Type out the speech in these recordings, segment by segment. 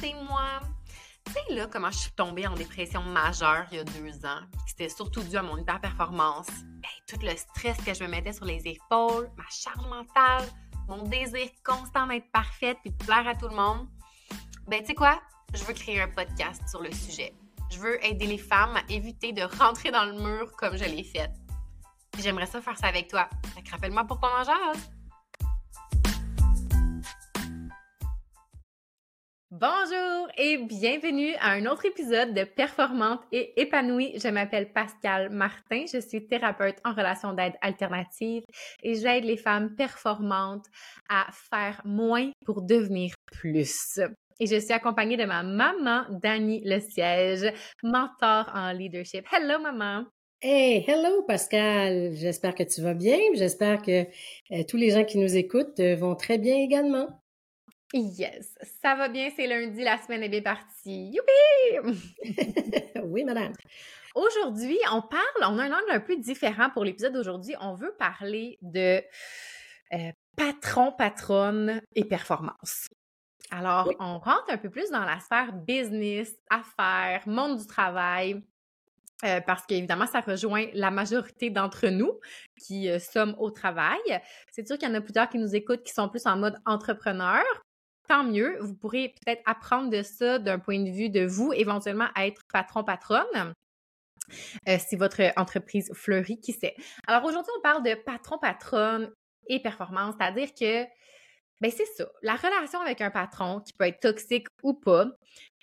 c'est moi. Tu sais, là, comment je suis tombée en dépression majeure il y a deux ans, c'était surtout dû à mon hyper-performance. Ben, tout le stress que je me mettais sur les épaules, ma charge mentale, mon désir constant d'être parfaite puis de plaire à tout le monde. Ben, tu sais quoi? Je veux créer un podcast sur le sujet. Je veux aider les femmes à éviter de rentrer dans le mur comme je l'ai fait. J'aimerais ça faire ça avec toi. Rappelle-moi pour ton en Bonjour et bienvenue à un autre épisode de Performante et épanouie. Je m'appelle Pascal Martin, je suis thérapeute en relation d'aide alternative et j'aide les femmes performantes à faire moins pour devenir plus. Et je suis accompagnée de ma maman, Dani Le Siège, mentor en leadership. Hello maman! Hey, hello Pascal, j'espère que tu vas bien, j'espère que euh, tous les gens qui nous écoutent euh, vont très bien également. Yes, ça va bien, c'est lundi, la semaine est bien partie. Youpi! oui, madame. Aujourd'hui, on parle, on a un angle un peu différent pour l'épisode d'aujourd'hui. On veut parler de euh, patron, patronne et performance. Alors, on rentre un peu plus dans la sphère business, affaires, monde du travail. Euh, parce qu'évidemment, ça rejoint la majorité d'entre nous qui euh, sommes au travail. C'est sûr qu'il y en a plusieurs qui nous écoutent qui sont plus en mode entrepreneur tant mieux. Vous pourrez peut-être apprendre de ça d'un point de vue de vous, éventuellement être patron-patronne. Euh, si votre entreprise fleurit, qui sait. Alors aujourd'hui, on parle de patron-patronne et performance, c'est-à-dire que ben c'est ça, la relation avec un patron qui peut être toxique ou pas,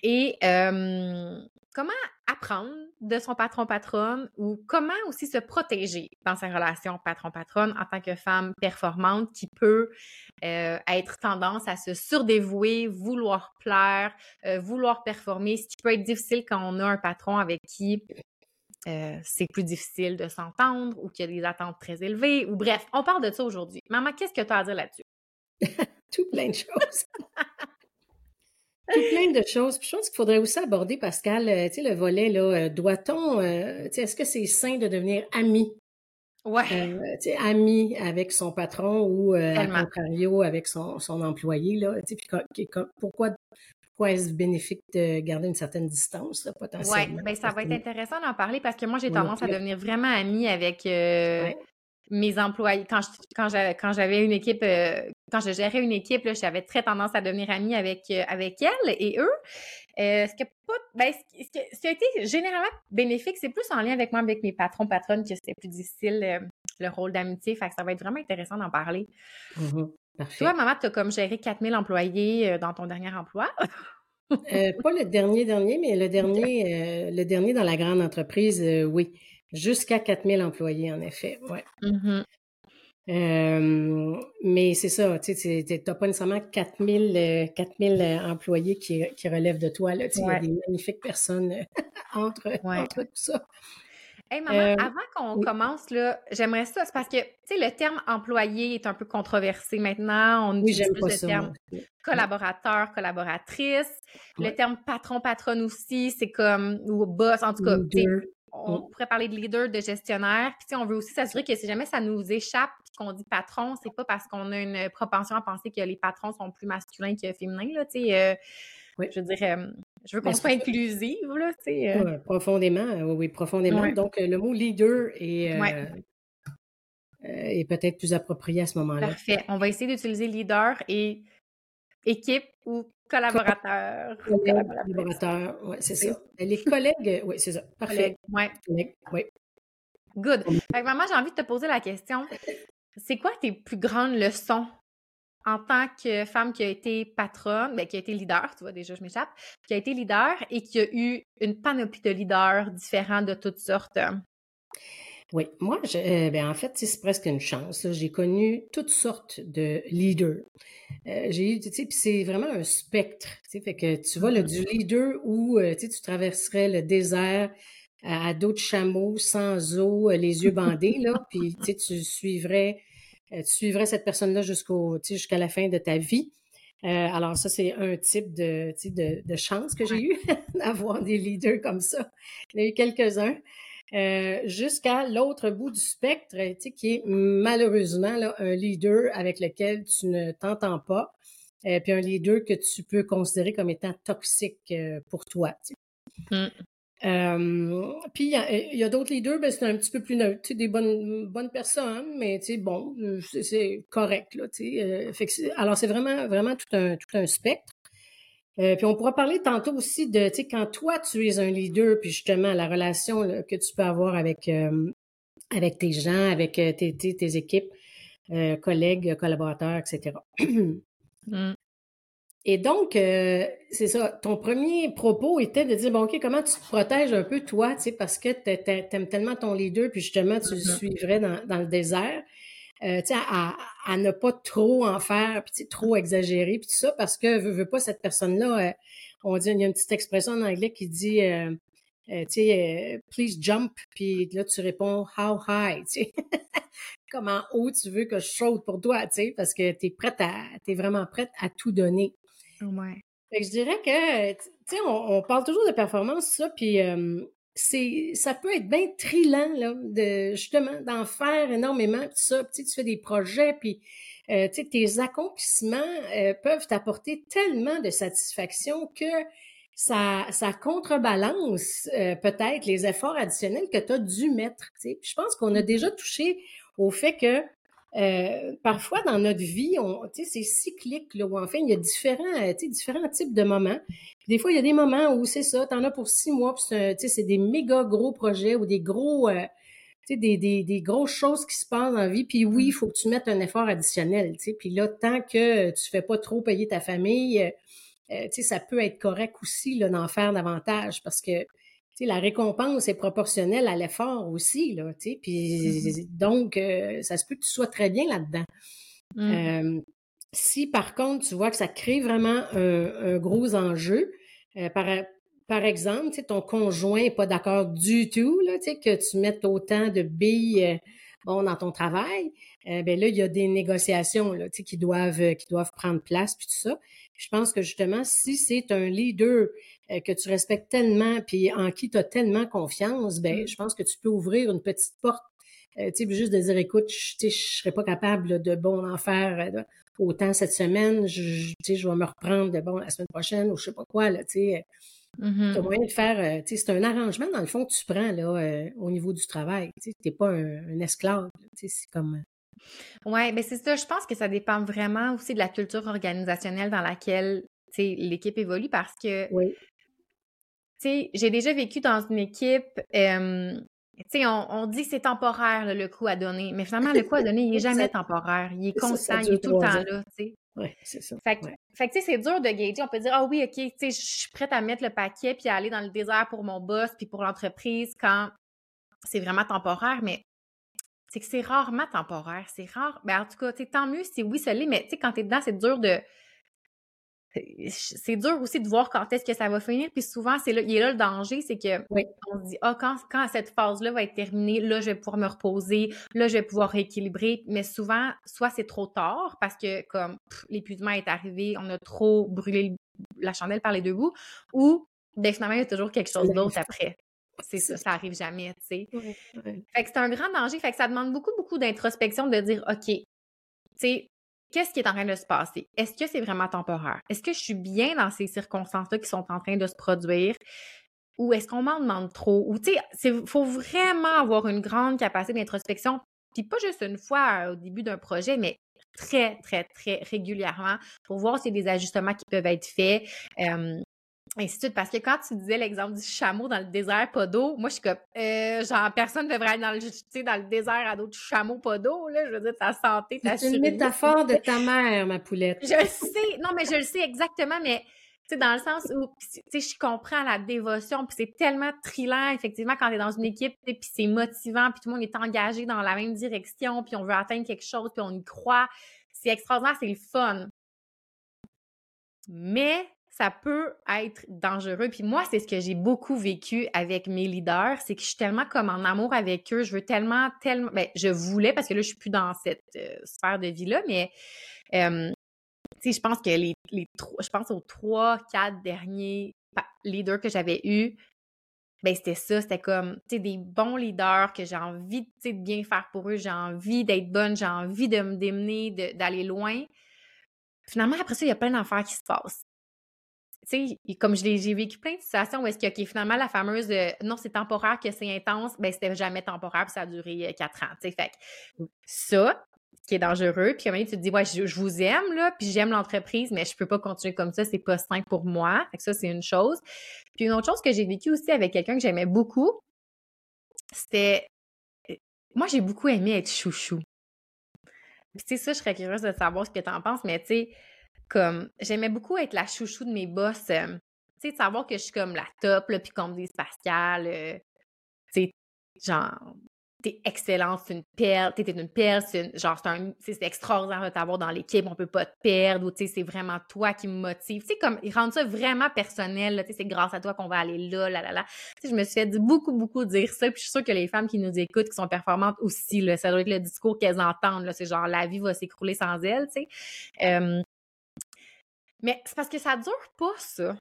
et euh, comment apprendre de son patron-patronne ou comment aussi se protéger dans sa relation patron-patronne en tant que femme performante qui peut euh, être tendance à se surdévouer, vouloir plaire, euh, vouloir performer, ce qui peut être difficile quand on a un patron avec qui c'est plus difficile de s'entendre ou qu'il y a des attentes très élevées ou bref, on parle de ça aujourd'hui. Maman, qu'est-ce que tu as à dire là-dessus? Tout plein de choses. Tout plein de choses. Puis je pense qu'il faudrait aussi aborder, Pascal, euh, tu sais, le volet, là, euh, doit-on, euh, tu sais, est-ce que c'est sain de devenir ami? Ouais. tu sais, ami avec son patron ou, à contrario, avec son, son employé, là, tu sais, puis pourquoi, pourquoi est-ce bénéfique de garder une certaine distance, là, potentiellement? Oui, bien, ça va être intéressant d'en parler parce que moi, j'ai tendance à devenir vraiment amie avec mes employés. Quand quand j'avais une équipe, euh, quand je gérais une équipe, j'avais très tendance à devenir amie avec, euh, avec elle et eux. Euh, ce, qui pas, ben, ce, qui, a été généralement bénéfique, c'est plus en lien avec moi, avec mes patrons, patronnes, que c'était plus difficile le rôle d'amitié. Fait que ça va être vraiment intéressant d'en parler. Mmh parfait. Toi, maman, tu as comme géré 4000 employés dans ton dernier emploi? pas le dernier dernier, mais le dernier, le dernier dans la grande entreprise, oui. Jusqu'à 4000 employés, en effet, ouais. Mmh mais c'est ça, tu sais, n'as pas nécessairement 4000, 4000 euh, employés qui, qui, relèvent de toi, là. Tu il y a des magnifiques personnes euh, entre, entre tout ça. Hey maman, euh, avant qu'on commence, là, j'aimerais ça, c'est parce que, tu sais, le terme employé est un peu controversé maintenant. On utilise plus le terme collaborateur, collaboratrice. Le terme patron, patronne aussi, c'est comme, ou boss, en tout cas, on mm. pourrait parler de leader, de gestionnaire. Puis, on veut aussi s'assurer que si jamais ça nous échappe qu'on dit patron, c'est pas parce qu'on a une propension à penser que les patrons sont plus masculins que féminins. Là, euh, Je veux dire, euh, je veux qu'on soit inclusive. Là, euh. profondément, oui, profondément. Donc, le mot leader est, est peut-être plus approprié à ce moment-là. Parfait. On va essayer d'utiliser leader et équipe ou collaborateur. Collaborateur, oui, c'est ça. Les collègues, oui, c'est ça. Parfait. Ouais. oui. Good. Fait maman, j'ai envie de te poser la question. C'est quoi tes plus grandes leçons en tant que femme qui a été patronne, ben, qui a été leader, tu vois, déjà, je m'échappe, qui a été leader et qui a eu une panoplie de leaders différents de toutes sortes? Oui, moi, je, euh, ben, en fait, c'est presque une chance. J'ai connu toutes sortes de leaders. Euh, j'ai eu, tu sais, puis c'est vraiment un spectre. Tu sais, fait que tu vois, le, du leader où euh, tu, sais, tu traverserais le désert à, dos de chameau, sans eau, les yeux bandés, là, puis tu, sais, tu suivrais, tu suivrais cette personne-là jusqu'au, tu sais, jusqu'à la fin de ta vie. alors ça, c'est un type de, de, de chance que j'ai eu d'avoir des leaders comme ça. Il y en a eu quelques-uns. Euh, jusqu'à l'autre bout du spectre, qui est malheureusement là, un leader avec lequel tu ne t'entends pas. euh, puis un leader que tu peux considérer comme étant toxique pour toi. Mm. puis il y a, d'autres leaders, ben, c'est un petit peu plus neutre, des bonnes bonnes personnes, mais bon, c'est correct là. alors c'est vraiment vraiment tout un tout un spectre. Puis on pourra parler tantôt aussi de, tu sais, quand toi tu es un leader, puis justement la relation que tu peux avoir avec avec tes gens, avec tes, tes, équipes, collègues, collaborateurs, etc. Mmh. Et donc, c'est ça, ton premier propos était de dire, bon, OK, comment tu te protèges un peu toi, tu sais, parce que tu aimes tellement ton leader, puis justement, tu le mmh suivrais dans, dans le désert. Euh, à, à, ne pas trop en faire, puis trop exagérer, puis tout ça, parce que veux, veux pas cette personne-là, on dit, il y a une petite expression en anglais qui dit euh, tu sais, euh, please jump, puis là, tu réponds how high, tu sais. Comment haut tu veux que je saute pour toi, tu sais, parce que tu es prête à, t'es vraiment prête à tout donner. Ouais. Fait que je dirais que, tu sais, on, parle toujours de performance, ça, puis euh, c'est, ça peut être bien trillant, là, de, justement, d'en faire énormément, puis ça, tu fais des projets, puis, euh, tes accomplissements peuvent t'apporter tellement de satisfaction que ça, ça contrebalance euh, peut-être les efforts additionnels que tu as dû mettre. Je pense qu'on a déjà touché au fait que euh, parfois dans notre vie, c'est cyclique, là, où enfin, il y a différents, euh, différents types de moments. des fois, il y a des moments où c'est ça, tu en as pour six mois, puis c'est des méga gros projets ou des gros, des, des, des grosses choses qui se passent dans la vie. Puis oui, il faut que tu mettes un effort additionnel. Puis là, tant que tu fais pas trop payer ta famille, euh, ça peut être correct aussi d'en faire davantage parce que la récompense est proportionnelle à l'effort aussi. Là, puis, mm-hmm. Donc, euh, ça se peut que tu sois très bien là-dedans. Mm. Euh, si par contre, tu vois que ça crée vraiment un, gros enjeu, par, par exemple, ton conjoint n'est pas d'accord du tout, là, que tu mettes autant de billes bon, dans ton travail, ben là, il y a des négociations là, qui, doivent, qui doivent prendre place, puis tout ça. Je pense que justement, si c'est un leader euh, que tu respectes tellement, puis en qui tu as tellement confiance, ben, mmh. je pense que tu peux ouvrir une petite porte. Euh, tu sais, juste de dire, écoute, je ne serais pas capable de bon en faire euh, autant cette semaine, je, je vais me reprendre de bon la semaine prochaine ou je sais pas quoi, là, tu sais. Mmh tu as moyen de faire, tu sais, c'est un arrangement dans le fond que tu prends là au niveau du travail. Tu n'es pas un, un esclave. Tu sais, c'est comme oui, mais c'est ça. Je pense que ça dépend vraiment aussi de la culture organisationnelle dans laquelle l'équipe évolue parce que oui. j'ai déjà vécu dans une équipe, on, on, dit que c'est temporaire le coup à donner, mais finalement, le coup à donner, il n'est jamais temporaire. Il est constant, il est tout le temps là. Oui, c'est ça. Fait, que, c'est dur de gager. On peut dire, ah oui, OK, je suis prête à mettre le paquet puis à aller dans le désert pour mon boss puis pour l'entreprise quand c'est vraiment temporaire, mais c'est que c'est rarement temporaire. C'est rare. Ben, en tout cas, tant mieux si oui, ça l'est, mais quand tu es dedans, c'est dur de. C'est dur aussi de voir quand est-ce que ça va finir. Puis souvent, c'est là, il est là le danger, c'est que on se dit Ah, quand, quand cette phase-là va être terminée, là, je vais pouvoir me reposer, là, je vais pouvoir rééquilibrer. Mais souvent, soit c'est trop tard parce que comme l'épuisement est arrivé, on a trop brûlé la chandelle par les deux bouts, ou ben, finalement, il y a toujours quelque chose d'autre après. C'est ça, ça arrive jamais, tu sais. Fait que c'est un grand danger. Fait que ça demande beaucoup, beaucoup d'introspection de dire, OK, tu sais, qu'est-ce qui est en train de se passer? Est-ce que c'est vraiment temporaire? Est-ce que je suis bien dans ces circonstances-là qui sont en train de se produire? Ou est-ce qu'on m'en demande trop? Ou, tu sais, il faut vraiment avoir une grande capacité d'introspection. Puis pas juste une fois au début d'un projet, mais très, très, très régulièrement pour voir s'il y a des ajustements qui peuvent être faits ainsi de suite. Parce que quand tu disais l'exemple du chameau dans le désert, pas d'eau, moi, je suis comme, euh, genre, personne ne devrait être dans le, dans le désert à d'autres chameaux, pas d'eau, là. Je veux dire, ta santé, ta C'est une métaphore de ta mère, ma poulette. Je le sais. Non, mais je le sais exactement, mais, tu sais, dans le sens où, tu sais, je comprends la dévotion, puis c'est tellement trillant, effectivement, quand t'es dans une équipe, puis c'est motivant, puis tout le monde est engagé dans la même direction, puis on veut atteindre quelque chose, puis on y croit. C'est extraordinaire, c'est le fun. Mais ça peut être dangereux. Puis moi, c'est ce que j'ai beaucoup vécu avec mes leaders, c'est que je suis tellement comme en amour avec eux, je veux tellement, tellement, ben, je voulais, parce que là, je suis plus dans cette euh, sphère de vie-là, mais, tu sais, je pense que les, les je pense aux trois, quatre derniers leaders que j'avais eus, ben c'était ça, c'était comme, tu sais, des bons leaders que j'ai envie, de bien faire pour eux, j'ai envie d'être bonne, j'ai envie de me démener, d'aller loin. finalement, après ça, il y a plein d'affaires qui se passent. Tu sais, comme j'ai vécu plein de situations où est-ce que finalement, la fameuse non, c'est temporaire, que c'est intense, ben c'était jamais temporaire, puis ça a duré quatre ans. Tu sais, fait ça, qui est dangereux. Puis comme tu te dis, ouais, je, vous aime, là, puis j'aime l'entreprise, mais je peux pas continuer comme ça, c'est pas sain pour moi. Fait que ça, c'est une chose. Puis une autre chose que j'ai vécu aussi avec quelqu'un que j'aimais beaucoup, c'était. Euh, moi, j'ai beaucoup aimé être chouchou. Puis tu sais, ça, je serais curieuse de savoir ce que tu en penses, mais tu sais, comme, j'aimais beaucoup être la chouchou de mes boss. Euh, tu sais, de savoir que je suis comme la top, là, puis qu'on me Pascal, euh, tu sais, genre, t'es excellente, c'est une perle, t'es une perle, c'est genre, c'est extraordinaire de t'avoir dans l'équipe, on peut pas te perdre, ou tu sais, c'est vraiment toi qui me motive. Tu sais, comme, ils rendent ça vraiment personnel, tu sais, c'est grâce à toi qu'on va aller là, là, là, là. Tu sais, je me suis fait beaucoup, beaucoup dire ça, puis je suis sûre que les femmes qui nous écoutent, qui sont performantes aussi, là, ça doit être le discours qu'elles entendent, là, c'est genre, la vie va s'écrouler sans elles, tu sais. Mais c'est parce que ça dure pas, ça.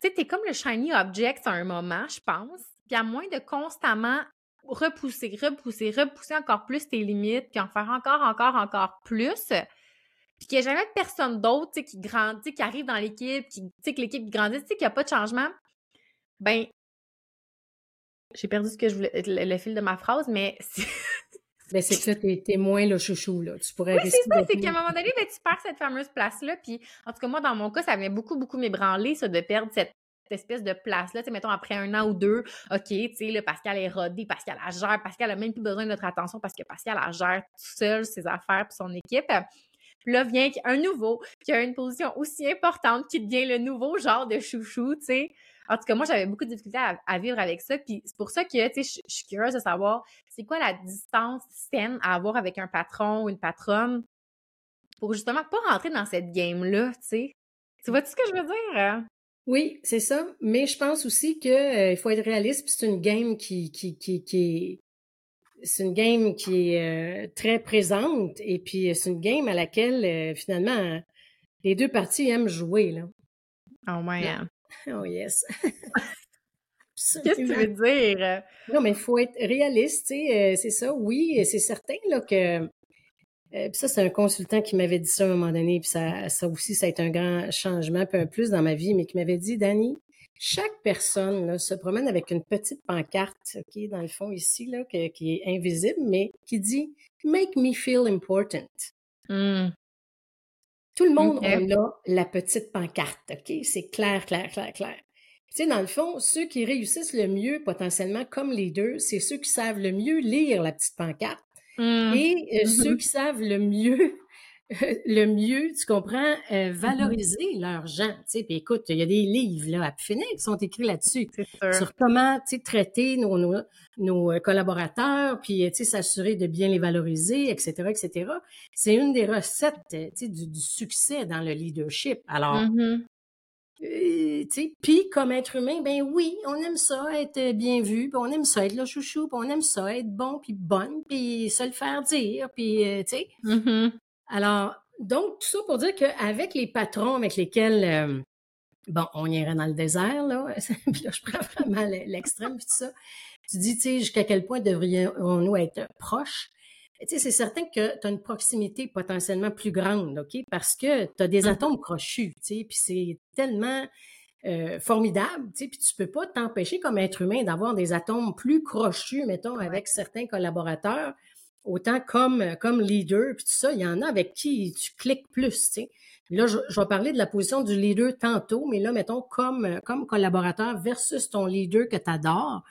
Tu sais, t'es comme le shiny object à un moment, je pense. Puis à moins de constamment repousser, repousser, repousser encore plus tes limites, puis en faire encore, encore, encore plus. Puis qu'il n'y a jamais personne d'autre qui grandit, qui arrive dans l'équipe, qui, que l'équipe grandit, qu'il n'y a pas de changement. Ben, j'ai perdu ce que je voulais, le, fil de ma phrase, mais. ben, c'est que t'es, t'es moins le chouchou, là. Tu pourrais oui, c'est ça, c'est qu'à un moment donné, ben, tu perds cette fameuse place-là. Puis, en tout cas, moi, dans mon cas, ça venait beaucoup, beaucoup m'ébranler, ça, de perdre cette espèce de place-là. Tu sais, mettons, après un an ou deux, OK, tu sais, là, Pascal est rodé, Pascal la gère, Pascal a même plus besoin de notre attention parce que Pascal la gère tout seul ses affaires puis son équipe. Puis là vient un nouveau qui a une position aussi importante qui devient le nouveau genre de chouchou, tu sais. En tout cas, moi, j'avais beaucoup de difficultés à, vivre avec ça. Puis c'est pour ça que, tu sais, je suis curieuse de savoir c'est quoi la distance saine à avoir avec un patron ou une patronne pour justement pas rentrer dans cette game-là, tu sais? Tu vois tout ce que je veux dire? Hein? Oui, c'est ça. Mais je pense aussi que euh, faut être réaliste. C'est une game qui qui qui, qui c'est une game qui est euh, très présente et puis euh, c'est une game à laquelle finalement les deux parties aiment jouer là. Oh my Oh yes. Qu'est-ce que tu veux dire? Non, mais il faut être réaliste, c'est ça. Oui, c'est certain là que euh, puis ça, c'est un consultant qui m'avait dit ça à un moment donné, puis ça, ça aussi, ça a été un grand changement, un peu plus dans ma vie, mais qui m'avait dit, Danny, chaque personne là, se promène avec une petite pancarte, OK, dans le fond ici, là, qui est invisible, mais qui dit Make me feel important. Mmh. Tout le monde a la petite pancarte, OK? C'est clair, clair, clair, clair. Tu sais, dans le fond, ceux qui réussissent le mieux potentiellement comme les deux, c'est ceux qui savent le mieux lire la petite pancarte Mmh. Et ceux mmh qui savent le mieux, le mieux, tu comprends, euh, mmh valoriser leurs gens. Tu sais, puis écoute, il y a des livres là, à finir qui sont écrits là-dessus sur comment tu sais, traiter nos, nos, nos, collaborateurs, puis tu sais, s'assurer de bien les valoriser, etc., etc. C'est une des recettes tu sais, du, du, succès dans le leadership. Alors, euh, puis comme être humain, ben oui, on aime ça être euh, bien vu, puis on aime ça être le chouchou, puis on aime ça être bon, puis bonne, puis se le faire dire, puis euh, tu sais. Mm-hmm. Alors, donc tout ça pour dire qu'avec les patrons avec lesquels, bon, on irait dans le désert là, puis là je prends vraiment l'extrême puis tout ça. Tu dis, tu sais, jusqu'à quel point devrions-nous être proches? Tu sais, c'est certain que tu as une proximité potentiellement plus grande, OK? Parce que tu as des mmh. atomes crochus, tu sais, puis c'est tellement euh, formidable, tu sais, puis tu peux pas t'empêcher comme être humain d'avoir des atomes plus crochus, mettons, avec certains collaborateurs, autant comme, comme leader, puis tout ça, il y en a avec qui tu cliques plus, tu sais. Là, je, je, vais parler de la position du leader tantôt, mais là, mettons, comme, comme collaborateur versus ton leader que tu adores,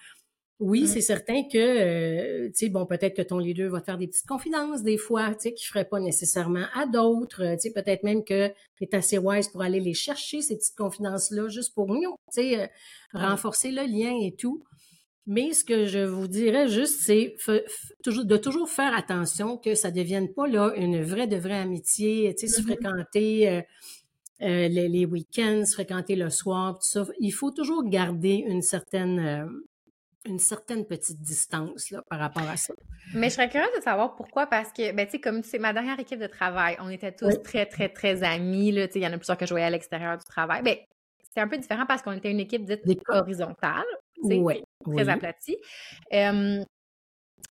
oui, mmh. c'est certain que, euh, tu sais, bon, peut-être que ton leader va te faire des petites confidences des fois, tu sais, qu'il ferait pas nécessairement à d'autres. Tu sais, peut-être même que tu es assez wise pour aller les chercher, ces petites confidences-là, juste pour nous, tu sais, euh, renforcer le lien et tout. Mais ce que je vous dirais juste, c'est de toujours faire attention que ça devienne pas là une vraie de vraie amitié, tu sais, se mmh fréquenter euh, les, les week-ends, se fréquenter le soir, tout ça. Il faut toujours garder une certaine une certaine petite distance là, par rapport à ça. Mais je serais curieuse de savoir pourquoi, parce que, ben, tu sais, comme c'est ma dernière équipe de travail, on était tous très, très, très amis, là, tu sais, il y en a plusieurs que je voyais à l'extérieur du travail. Ben, c'était un peu différent parce qu'on était une équipe dite horizontale, oui, très aplatie.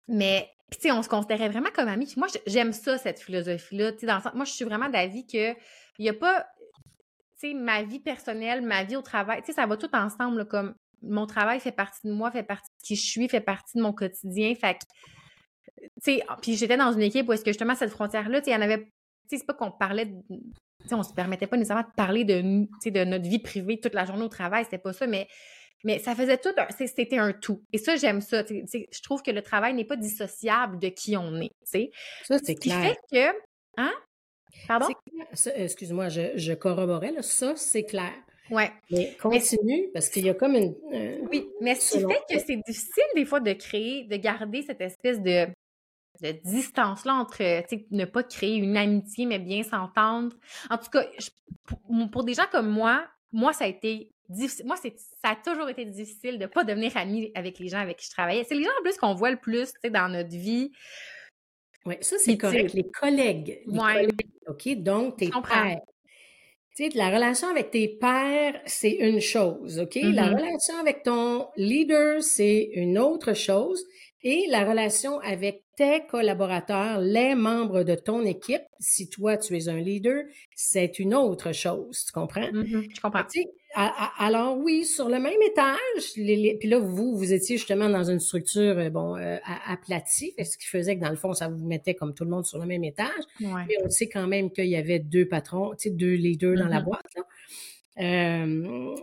mais Puis, tu sais, on se considérait vraiment comme amis. Puis moi, j'aime ça, cette philosophie-là. Tu sais, dans moi, je suis vraiment d'avis que il n'y a pas, tu sais, ma vie personnelle, ma vie au travail, tu sais, ça va tout ensemble, comme mon travail fait partie de moi, fait partie de qui je suis, fait partie de mon quotidien. Fait que, tu sais, puis j'étais dans une équipe où est-ce que justement cette frontière-là, tu sais, il y en avait, tu sais, c'est pas qu'on parlait, de, tu sais, on se permettait pas nécessairement de parler de, tu sais, de notre vie privée toute la journée au travail, c'était pas ça, mais mais ça faisait tout, c'était un tout. Et ça, j'aime ça. je trouve que le travail n'est pas dissociable de qui on est. Ça, c'est clair. Ce qui fait que. Hein? Pardon? Excuse-moi, je, je corroborais. Là. Ça, c'est clair. Ouais. Mais continue, parce qu'il y a comme une. oui, mais ce qui fait que c'est difficile des fois de créer, de garder cette espèce de, de distance-là entre, ne pas créer une amitié, mais bien s'entendre. En tout cas, pour, pour, des gens comme moi, moi, ça a été moi, ça a toujours été difficile de ne pas devenir amie avec les gens avec qui je travaillais. C'est les gens en plus qu'on voit le plus dans notre vie. Oui, ça, c'est correct. Les collègues. Les collègues OK? Donc, tes pères. Tu sais, la relation avec tes pères, c'est une chose, OK? La mm-hmm. relation avec ton leader, c'est une autre chose. Et la relation avec tes collaborateurs, les membres de ton équipe, si toi tu es un leader, c'est une autre chose, tu comprends? Mm-hmm, je comprends. alors oui, sur le même étage, puis là vous vous étiez justement dans une structure euh, bon euh, aplatie, ce qui faisait que dans le fond ça vous mettait comme tout le monde sur le même étage. Mais on sait quand même qu'il y avait deux patrons, tu sais, deux leaders dans la mm-hmm. boîte. Euh,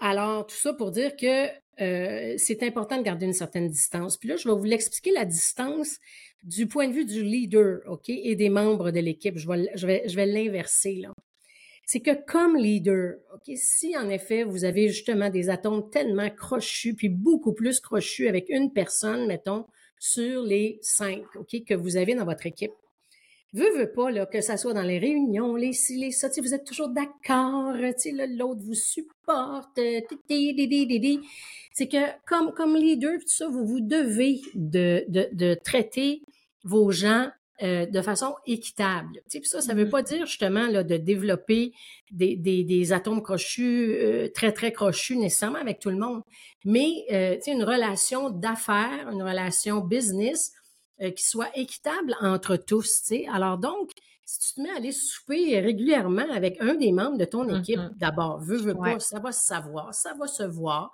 alors tout ça pour dire que euh, c'est important de garder une certaine distance. Puis là, je vais vous l'expliquer la distance du point de vue du leader, OK, et des membres de l'équipe. Je vais, je vais, je vais l'inverser, là. C'est que comme leader, OK, si en effet vous avez justement des atomes tellement crochus, puis beaucoup plus crochus avec une personne, mettons, sur les cinq, OK, que vous avez dans votre équipe, veux, veux pas, là, que ça soit dans les réunions, les ci, les ça, vous êtes toujours d'accord, l'autre vous supporte, c'est que comme, comme leader, tout ça, vous vous devez de, de, de traiter vos gens euh, de façon équitable. Puis ça, ça ne veut mm-hmm. pas dire justement là, de développer des, des, des atomes crochus, euh, très, très crochus nécessairement avec tout le monde, mais euh, une relation d'affaires, une relation business euh, qui soit équitable entre tous. sais. Alors donc, si tu te mets à aller souper régulièrement avec un des membres de ton équipe, mm-hmm. d'abord, veux, veux pas, ça va se savoir, ça va se voir.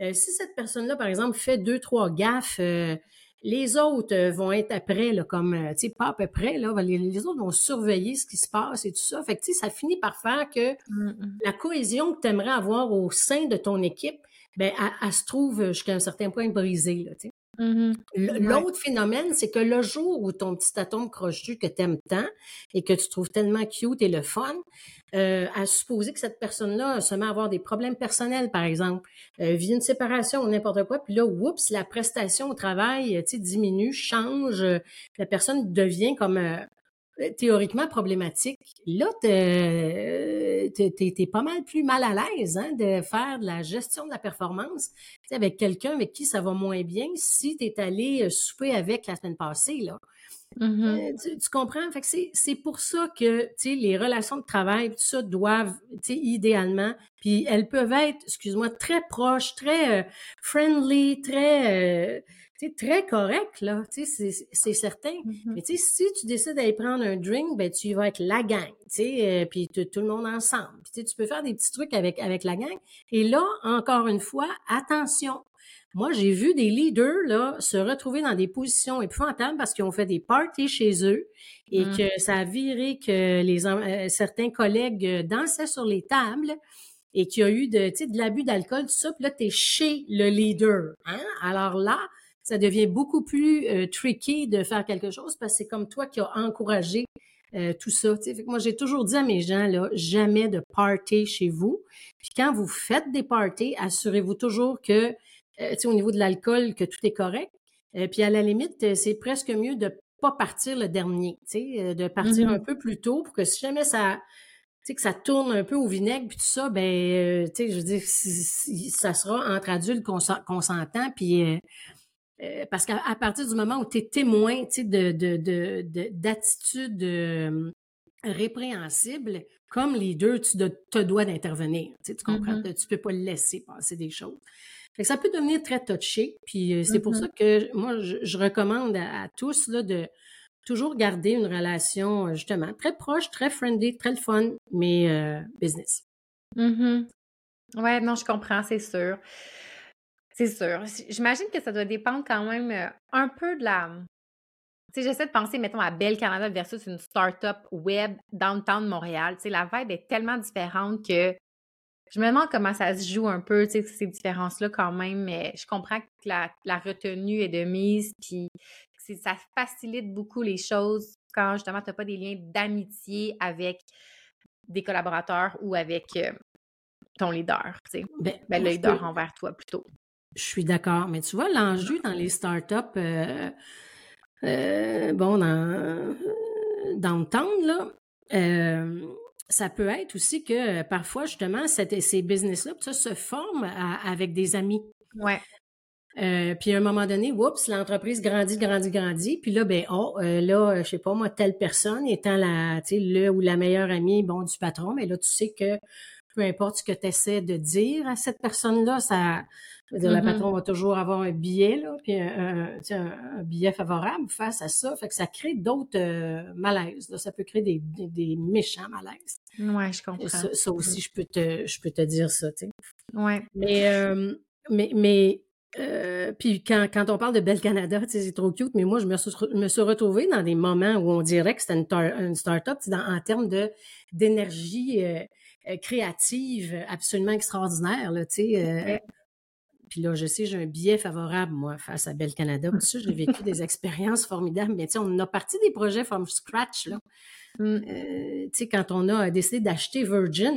Euh, si cette personne-là, par exemple, fait deux, trois gaffes, euh, les autres vont être après, là, comme, tu sais, pas à peu près, là, les, autres vont surveiller ce qui se passe et tout ça. Fait que, tu sais, ça finit par faire que mm-hmm. la cohésion que tu aimerais avoir au sein de ton équipe, ben, elle, se trouve jusqu'à un certain point brisée, là, tu sais. Mm-hmm. L'autre phénomène, c'est que le jour où ton petit atome crochu que tu aimes tant et que tu trouves tellement cute et le fun, euh, à supposer que cette personne-là se met à avoir des problèmes personnels, par exemple, euh, vit une séparation ou n'importe quoi, puis là, oups, la prestation au travail, tu sais, diminue, change, la personne devient comme euh, théoriquement problématique. Là, tu es, pas mal plus mal à l'aise hein, de faire de la gestion de la performance avec quelqu'un avec qui ça va moins bien si tu es allé euh, souper avec la semaine passée. Là. Mm-hmm. Euh, tu, comprends? Fait que c'est pour ça que les relations de travail, tout ça, doivent, idéalement, puis elles peuvent être, excuse-moi, très proches, très euh, friendly, très c'est très correct, là, c'est certain. Mm-hmm. Mais tu si tu décides d'aller prendre un drink, ben tu vas avec la gang, tu sais, euh, puis tout le monde ensemble. Puis tu peux faire des petits trucs avec, avec la gang. Et là, encore une fois, attention. Moi, j'ai vu des leaders, là, se retrouver dans des positions épouvantables parce qu'ils ont fait des parties chez eux et mm. que ça a viré que les, euh, certains collègues euh, dansaient sur les tables et qu'il y a eu de, de l'abus d'alcool, tout ça, puis là, tu es chez le leader. Hein? Alors là, ça devient beaucoup plus euh, tricky de faire quelque chose parce que c'est comme toi qui as encouragé euh, tout ça. Fait que moi, j'ai toujours dit à mes gens, là, jamais de party chez vous. Puis quand vous faites des parties, assurez-vous toujours que, euh, au niveau de l'alcool, que tout est correct. Euh, puis à la limite, c'est presque mieux de pas partir le dernier, de partir mm-hmm. un peu plus tôt pour que si jamais ça, que ça tourne un peu au vinaigre puis tout ça, ben, tu sais, je veux dire, ça sera entre adultes qu'on s'entend, puis euh, parce qu'à partir du moment où tu es témoin de, de, de, d'attitudes euh, répréhensibles, comme les deux, tu te dois d'intervenir. Tu comprends? Mm-hmm. Tu peux pas laisser passer des choses. Fait que ça peut devenir très touché. Puis euh, c'est pour Mm-hmm. ça que moi, je, recommande à, tous là, de toujours garder une relation, euh, justement, très proche, très friendly, très fun, mais euh, business. Mm Ouais, non, je comprends, c'est sûr. C'est sûr. J'imagine que ça doit dépendre quand même euh, un peu de la. Tu sais, j'essaie de penser, mettons, à Belle Canada versus une start-up web downtown de Montréal. Tu sais, la vibe est tellement différente que je me demande comment ça se joue un peu, tu sais, ces différences-là quand même, mais je comprends que la, retenue est de mise, puis ça facilite beaucoup les choses quand justement tu n'as pas des liens d'amitié avec des collaborateurs ou avec euh, ton leader, tu sais. Ben, ben le leader envers toi plutôt. Je suis d'accord, mais tu vois, l'enjeu dans les startups, euh, euh, bon, dans, dans le temps, là, euh, ça peut être aussi que parfois, justement, ces business-là ça se forment avec des amis. Ouais. Euh, puis à un moment donné, oups, l'entreprise grandit, grandit, grandit. Puis là, ben, oh, euh, là, je sais pas, moi, telle personne étant la, tu sais, le ou la meilleure amie, bon, du patron, mais là, tu sais que peu importe ce que tu essaies de dire à cette personne-là, ça, je veux dire, le mm-hmm. patron va toujours avoir un billet, là, puis un, un, billet favorable face à ça. Fait que ça crée d'autres euh, malaises. Ça peut créer des, des, méchants malaises. Oui, je comprends. Ça, ça, aussi, je peux te, je peux te dire ça, tu sais. Ouais. Mais, euh, mais, mais euh, puis quand, quand on parle de Belle Canada, c'est trop cute, mais moi, je me suis, me suis retrouvée dans des moments où on dirait que c'était une, une start-up en termes d'énergie euh, créative absolument extraordinaire. Là, euh, puis là, je sais, j'ai un biais favorable, moi, face à Belle Canada. Ça, j'ai vécu des expériences formidables. Mais tu sais, on a parti des projets from scratch, là. Mm. tu sais, quand on a décidé d'acheter Virgin,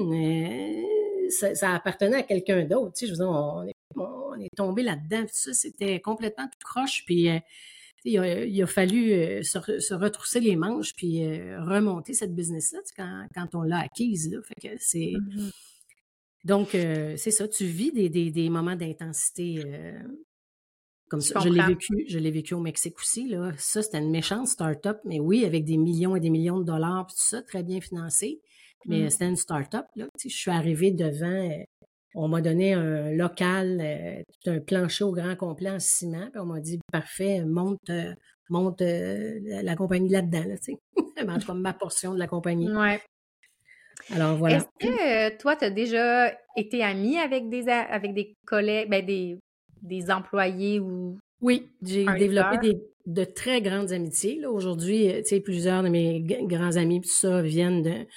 ça, ça, appartenait à quelqu'un d'autre. Tu sais, je veux dire, on est on est tombé là-dedans. Ça, c'était complètement tout croche. Puis euh, il, a, fallu euh, se, retrousser les manches puis euh, remonter cette business-là quand, on l'a acquise. Là. Fait que c'est. Mm-hmm. Donc, c'est ça, tu vis des, moments d'intensité comme ça. Je, l'ai vécu, je l'ai vécu au Mexique aussi. Là. Ça, c'était une méchante start-up, mais oui, avec des millions et des millions de dollars, tout ça, très bien financé. Mais mm. c'était une start-up. Là. je suis arrivée devant on m'a donné un local, euh, un plancher au grand complet en ciment. Puis on m'a dit parfait, monte, euh, monte euh, la, compagnie là-dedans, là, tu sais. en tout cas, ma portion de la compagnie. Ouais. Alors voilà. Est-ce que toi, tu as déjà été ami avec des avec des collègues, ben, des, des employés ou oui, j'ai développé des, de très grandes amitiés. Aujourd'hui, tu sais, plusieurs de mes grands amis, tout ça, viennent de,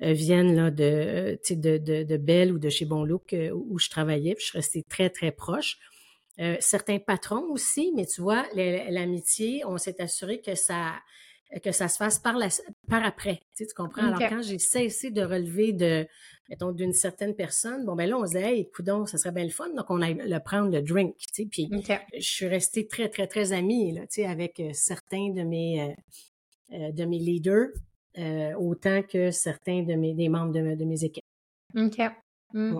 viennent là, de, de, de, de Belle ou de chez Bon Look euh, où je travaillais. Puis je suis restée très, très proche. Euh, certains patrons aussi, mais tu vois, l'amitié, on s'est assuré que ça que ça se fasse par, la, par après. Tu, tu comprends? Alors, quand j'ai cessé de relever de, mettons, d'une certaine personne, bon, ben là, on se disait, hey, coudon, ça serait bien le fun, donc on aille le prendre le drink, tu sais. Puis, je suis restée très, très, très amie, là, tu sais, avec certains de mes, de mes leaders. Euh, autant que certains de mes, des membres de, mes équipes. OK. Mmh.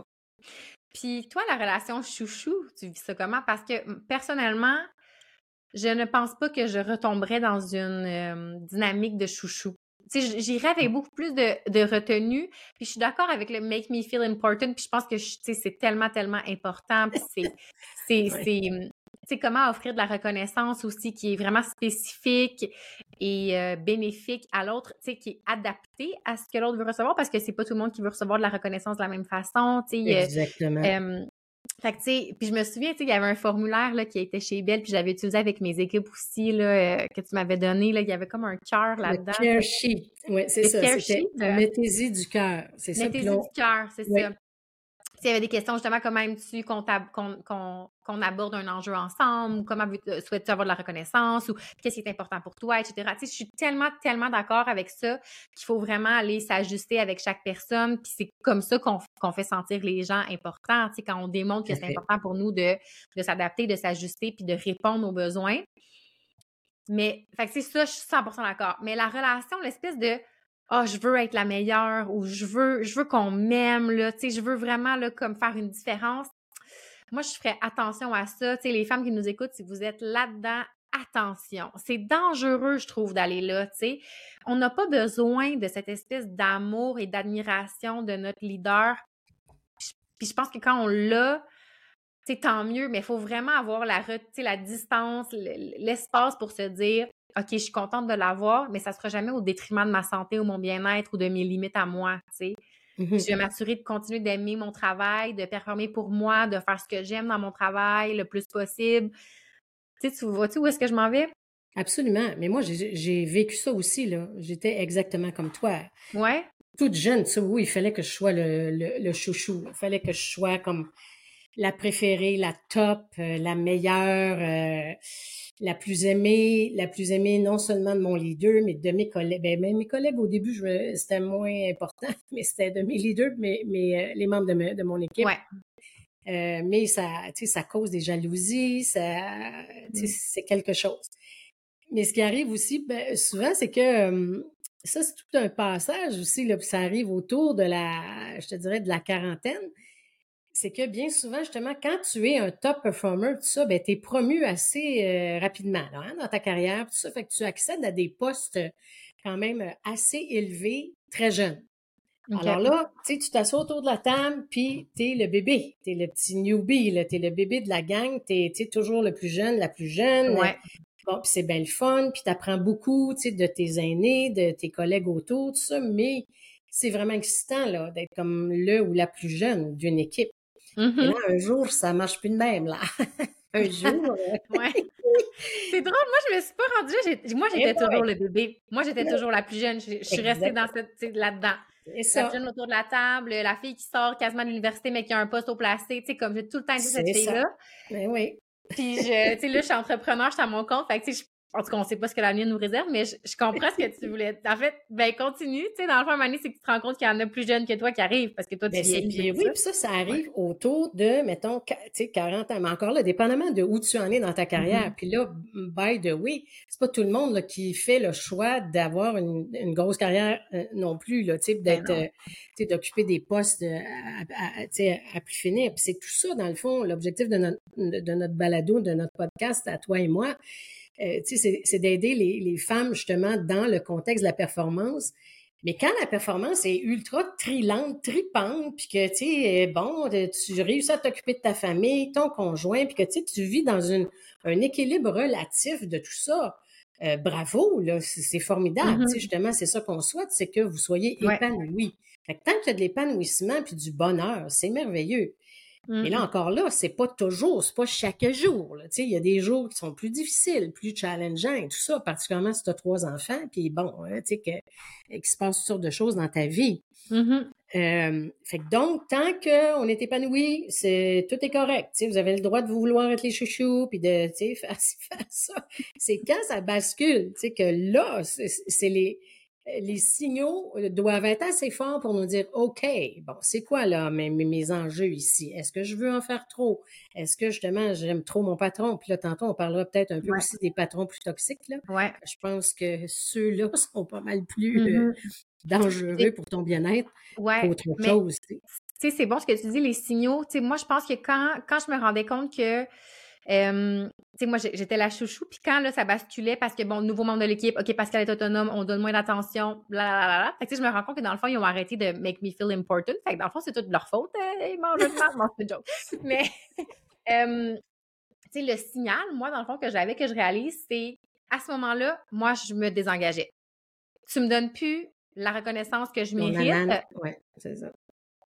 Puis toi, la relation chouchou, tu vis ça comment? Parce que personnellement, je ne pense pas que je retomberais dans une euh, dynamique de chouchou. J'irais avec beaucoup plus de, de, retenue. Puis je suis d'accord avec le make me feel important. Puis je pense que c'est tellement, tellement important. Puis c'est, c'est, sais, comment offrir de la reconnaissance aussi qui est vraiment spécifique et euh, bénéfique à l'autre, tu sais, qui est adapté à ce que l'autre veut recevoir parce que c'est pas tout le monde qui veut recevoir de la reconnaissance de la même façon, tu sais. Exactement. fait que, tu sais, puis je me souviens, tu sais, il y avait un formulaire, là, qui était chez Belle, puis j'avais utilisé avec mes équipes aussi, là, euh, que tu m'avais donné, là, il y avait comme un cœur là-dedans. Le care sheet, oui, c'est ça. Mettez-y du cœur, c'est ça. Mettez-y du cœur, c'est ça s'il y avait des questions justement, comment aimes-tu qu'on aborde un enjeu ensemble, comment euh, souhaites-tu avoir de la reconnaissance, ou qu'est-ce qui est important pour toi, etc. Tu sais, je suis tellement, tellement d'accord avec ça qu'il faut vraiment aller s'ajuster avec chaque personne, puis c'est comme ça qu'on fait sentir les gens importants, tu sais, quand on démontre que c'est important pour nous de, de s'adapter, de s'ajuster, puis de répondre aux besoins. Mais, fait c'est ça, je suis 100% d'accord. Mais la relation, l'espèce de ah, je veux être la meilleure ou je veux, je veux qu'on m'aime, là, tu sais, je veux vraiment, là, comme faire une différence. Moi, je ferais attention à ça. Tu sais, les femmes qui nous écoutent, si vous êtes là-dedans, attention. C'est dangereux, je trouve, d'aller là, tu sais. On n'a pas besoin de cette espèce d'amour et d'admiration de notre leader. Puis je pense que quand on l'a, sais, tant mieux, mais il faut vraiment avoir la, la distance, l'espace pour se dire OK, je suis contente de l'avoir, mais ça ne sera jamais au détriment de ma santé ou mon bien-être ou de mes limites à moi, tu sais. Mmh je vais m'assurer de continuer d'aimer mon travail, de performer pour moi, de faire ce que j'aime dans mon travail le plus possible. Tu sais, tu vois-tu où est-ce que je m'en vais? Absolument. Mais moi, j'ai vécu ça aussi, là. J'étais exactement comme toi. Ouais. Toute jeune, tu sais, oui, il fallait que je sois le, le, chouchou. Il fallait que je sois comme la préférée, la top, euh, la meilleure, euh, la plus aimée, la plus aimée non seulement de mon leader, mais de mes collègues. Ben, mes collègues, au début, c'était moins important, mais c'était de mes leaders, mais, mais euh, les membres de, de mon équipe. Ouais. mais ça, ça cause des jalousies, ça, c'est quelque chose. Mais ce qui arrive aussi, ben, souvent, c'est que ça, c'est tout un passage aussi, là, puis ça arrive autour de la, je te dirais, de la quarantaine c'est que bien souvent, justement, quand tu es un top performer, tout ça, ben, tu es promu assez euh, rapidement hein, dans ta carrière, tout ça. Fait que tu accèdes à des postes quand même euh, assez élevés très jeune. Alors là, tu t'assois autour de la table, puis es le bébé. Tu es le petit newbie, tu es le bébé de la gang. Tu es, toujours le plus jeune, la plus jeune. Ouais. Bon, puis c'est belle fun, puis tu apprends beaucoup de tes aînés, de tes collègues autour, tout ça, mais c'est vraiment excitant là d'être comme le ou la plus jeune d'une équipe. Et là, mm-hmm. un jour, ça marche plus de même, là. un jour. Euh, ouais. C'est drôle, moi, je me suis pas rendue là. Moi, j'étais toujours le bébé. Moi, j'étais toujours la plus jeune. Je, suis restée dans cette, là-dedans. La jeune autour de la table, la fille qui sort quasiment de l'université, mais qui a un poste au placé. Tu sais, comme j'ai tout le temps dit cette fille-là. Ben oui. Puis, je, tu sais, là, je suis entrepreneur, je suis à mon compte. Fait que, tu sais, en tout cas, on sait pas ce que l'avenir nous réserve, mais je, comprends ce que tu voulais. En fait, ben continue. Tu sais, dans le fond, Mané, c'est que tu te rends compte qu'il y en a plus jeunes que toi qui arrivent parce que toi, tu ben, Oui, puis ça, ça arrive autour de, mettons, tu sais, 40 ans. Mais encore là, dépendamment de où tu en es dans ta carrière. Mm-hmm. Puis là, by the way, c'est pas tout le monde là, qui fait le choix d'avoir une, une, grosse carrière euh, non plus, là, tu sais, ben d'être, euh, tu sais, d'occuper des postes euh, à, à plus finir. Puis c'est tout ça, dans le fond, l'objectif de notre, de notre balado, de notre podcast à toi et moi euh, c'est d'aider les, les, femmes justement dans le contexte de la performance. Mais quand la performance est ultra trilante, tripante, puis que tu sais, bon, tu réussis à t'occuper de ta famille, ton conjoint, puis que tu tu vis dans une, un équilibre relatif de tout ça, euh, bravo, là, c'est formidable. Mm-hmm. Justement, c'est ça qu'on souhaite, c'est que vous soyez épanoui. Fait que tant qu'il y a de l'épanouissement puis du bonheur, c'est merveilleux. Et là, encore là, c'est pas toujours, c'est pas chaque jour. Il y a des jours qui sont plus difficiles, plus challengeants et tout ça, particulièrement si tu as trois enfants, puis bon, hein, tu sais, que, qu'il se passe toutes sortes de choses dans ta vie. Mm-hmm. Euh, fait que donc, tant qu'on est épanoui, c'est tout est correct. Tu sais, vous avez le droit de vous vouloir être les chouchous, puis de faire, faire ça. C'est quand ça bascule, tu sais, que là, c'est les les signaux euh, doivent être assez forts pour nous dire, OK, bon, c'est quoi là mes, mes enjeux ici? Est-ce que je veux en faire trop? Est-ce que justement j'aime trop mon patron? Puis là, tantôt, on parlera peut-être un peu aussi des patrons plus toxiques. Là. Ouais. Je pense que ceux-là sont pas mal plus euh, mm-hmm. dangereux pour ton bien-être ouais, qu'autre chose. Tu sais, c'est bon ce que tu dis, les signaux. Tu sais, moi, je pense que quand, quand je me rendais compte que tu sais, moi, j'étais la chouchou. Puis quand là, ça basculait parce que, bon, nouveau membre de l'équipe, OK, parce qu'elle est autonome, on donne moins d'attention, blablabla. Fait que, je me rends compte que dans le fond, ils ont arrêté de make me feel important. Fait que dans le fond, c'est toute leur faute. Euh, ils mangent de. Non, c'est joke. Mais, tu sais, le signal, moi, dans le fond, que j'avais, que je réalise, c'est à ce moment-là, moi, je me désengageais. Tu me donnes plus la reconnaissance que je mérite. Ouais, c'est ça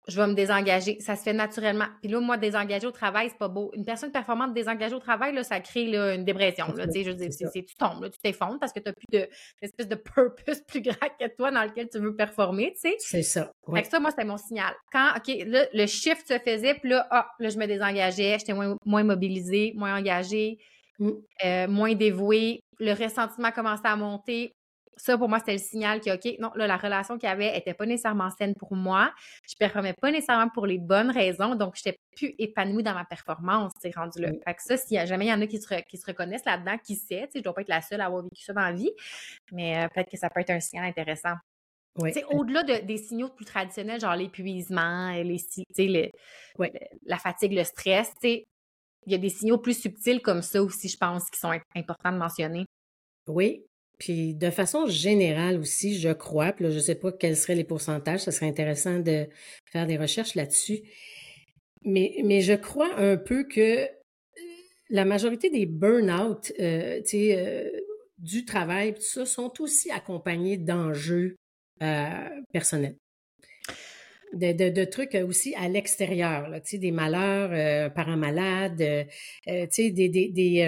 je vais me désengager. Ça se fait naturellement. Puis là, moi, désengager au travail, c'est pas beau. Une personne performante désengagée au travail, là, ça crée là, une dépression. Là, je veux dire, tu tombes, là, tu t'effondres parce que tu n'as plus de espèce de purpose plus grand que toi dans lequel tu veux performer, tu sais. C'est ça. Fait que ça, moi, c'était mon signal. Quand, OK, là, le shift se faisait, puis là, ah, là, je me désengageais, j'étais moins, moins mobilisée, moins engagée, mm. euh, moins dévouée. Le ressentiment commençait à monter ça, pour moi, c'était le signal que, OK, non, là, la relation qu'il y avait était pas nécessairement saine pour moi. Je performais pas nécessairement pour les bonnes raisons. Donc, je n'étais plus épanouie dans ma performance, c'est rendu là. Fait que ça, s'il y a jamais il y en a qui se, qui se reconnaissent là-dedans, qui sait, tu sais, je dois pas être la seule à avoir vécu ça dans la vie, mais euh, peut-être que ça peut être un signal intéressant. Oui. Au-delà de, des signaux plus traditionnels, genre l'épuisement, les, les, la fatigue, le stress, il y a des signaux plus subtils comme ça aussi, je pense, qui sont importants de mentionner. Oui, puis de façon générale aussi, je crois, puis là, je ne sais pas quels seraient les pourcentages, ça serait intéressant de faire des recherches là-dessus. mais, je crois un peu que la majorité des burn-out euh, euh, du travail, tout ça, sont aussi accompagnés d'enjeux euh, personnels. De, trucs aussi à l'extérieur, des malheurs, euh, malades, euh, des, des,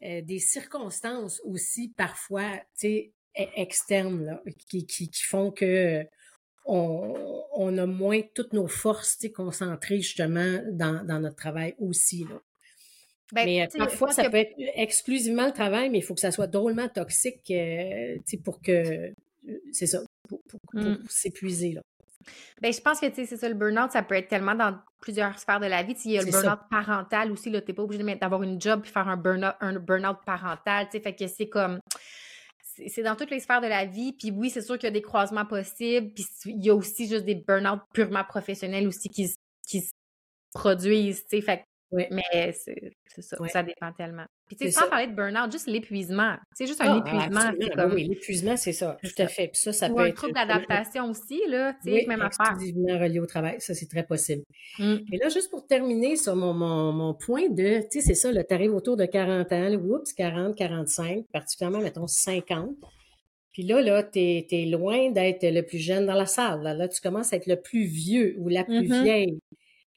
des, des, circonstances aussi parfois e-, externes là, qui, qui, qui, font que on, on, a moins toutes nos forces concentrées justement dans, dans notre travail aussi. Là. Ben, mais euh, parfois, ça peut être exclusivement le travail, mais il faut que ça soit drôlement toxique euh, pour que. Euh, c'est ça, pour, mmh. s'épuiser. Là. Ben, je pense que c'est ça, le burn-out, ça peut être tellement dans plusieurs sphères de la vie. Il y a le burn-out parental aussi, tu n'es pas obligé d'avoir une job et faire un burn-out un burn parental. Fait que c'est comme. C'est dans toutes les sphères de la vie. Puis oui, c'est sûr qu'il y a des croisements possibles. Puis il y a aussi juste des burn-out purement professionnels aussi qui, qui se produisent. Fait oui. Mais c'est ça, ça dépend tellement. Puis tu sais, sans parler de burn-out, juste l'épuisement. C'est juste un ah, épuisement. c'est comme... Oui, l'épuisement, c'est ça, tout à fait. Puis ça, ça Ou peut un être... trouble d'adaptation aussi, là, tu sais, même affaire. relié au travail, ça, c'est très possible. Mmh. Et là, juste pour terminer sur mon, mon, mon point de, tu sais, c'est ça, tu arrives autour de 40 ans, oups, 40, 45, particulièrement, mettons, 50. Puis là, là, t'es es loin d'être le plus jeune dans la salle. Là, là, tu commences à être le plus vieux ou la plus mmh vieille.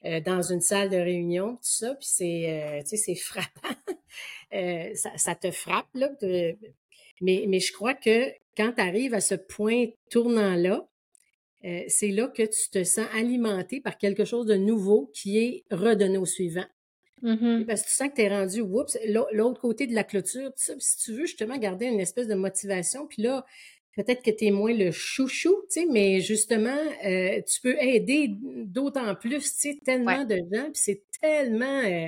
Euh, dans une salle de réunion, tout ça, puis c'est, euh, tu sais, c'est frappant. euh, ça, ça, te frappe, là. Mais, mais je crois que quand tu arrives à ce point tournant-là, c'est là que tu te sens alimenté par quelque chose de nouveau qui est redonné au suivant. Mm-hmm. Parce que tu sens que tu es rendu, oups, l'autre côté de la clôture, tout ça. si tu veux justement garder une espèce de motivation, puis là, peut-être que tu es moins le chouchou, tu sais, mais justement, euh, tu peux aider d'autant plus, tu sais, tellement de gens, puis c'est tellement euh,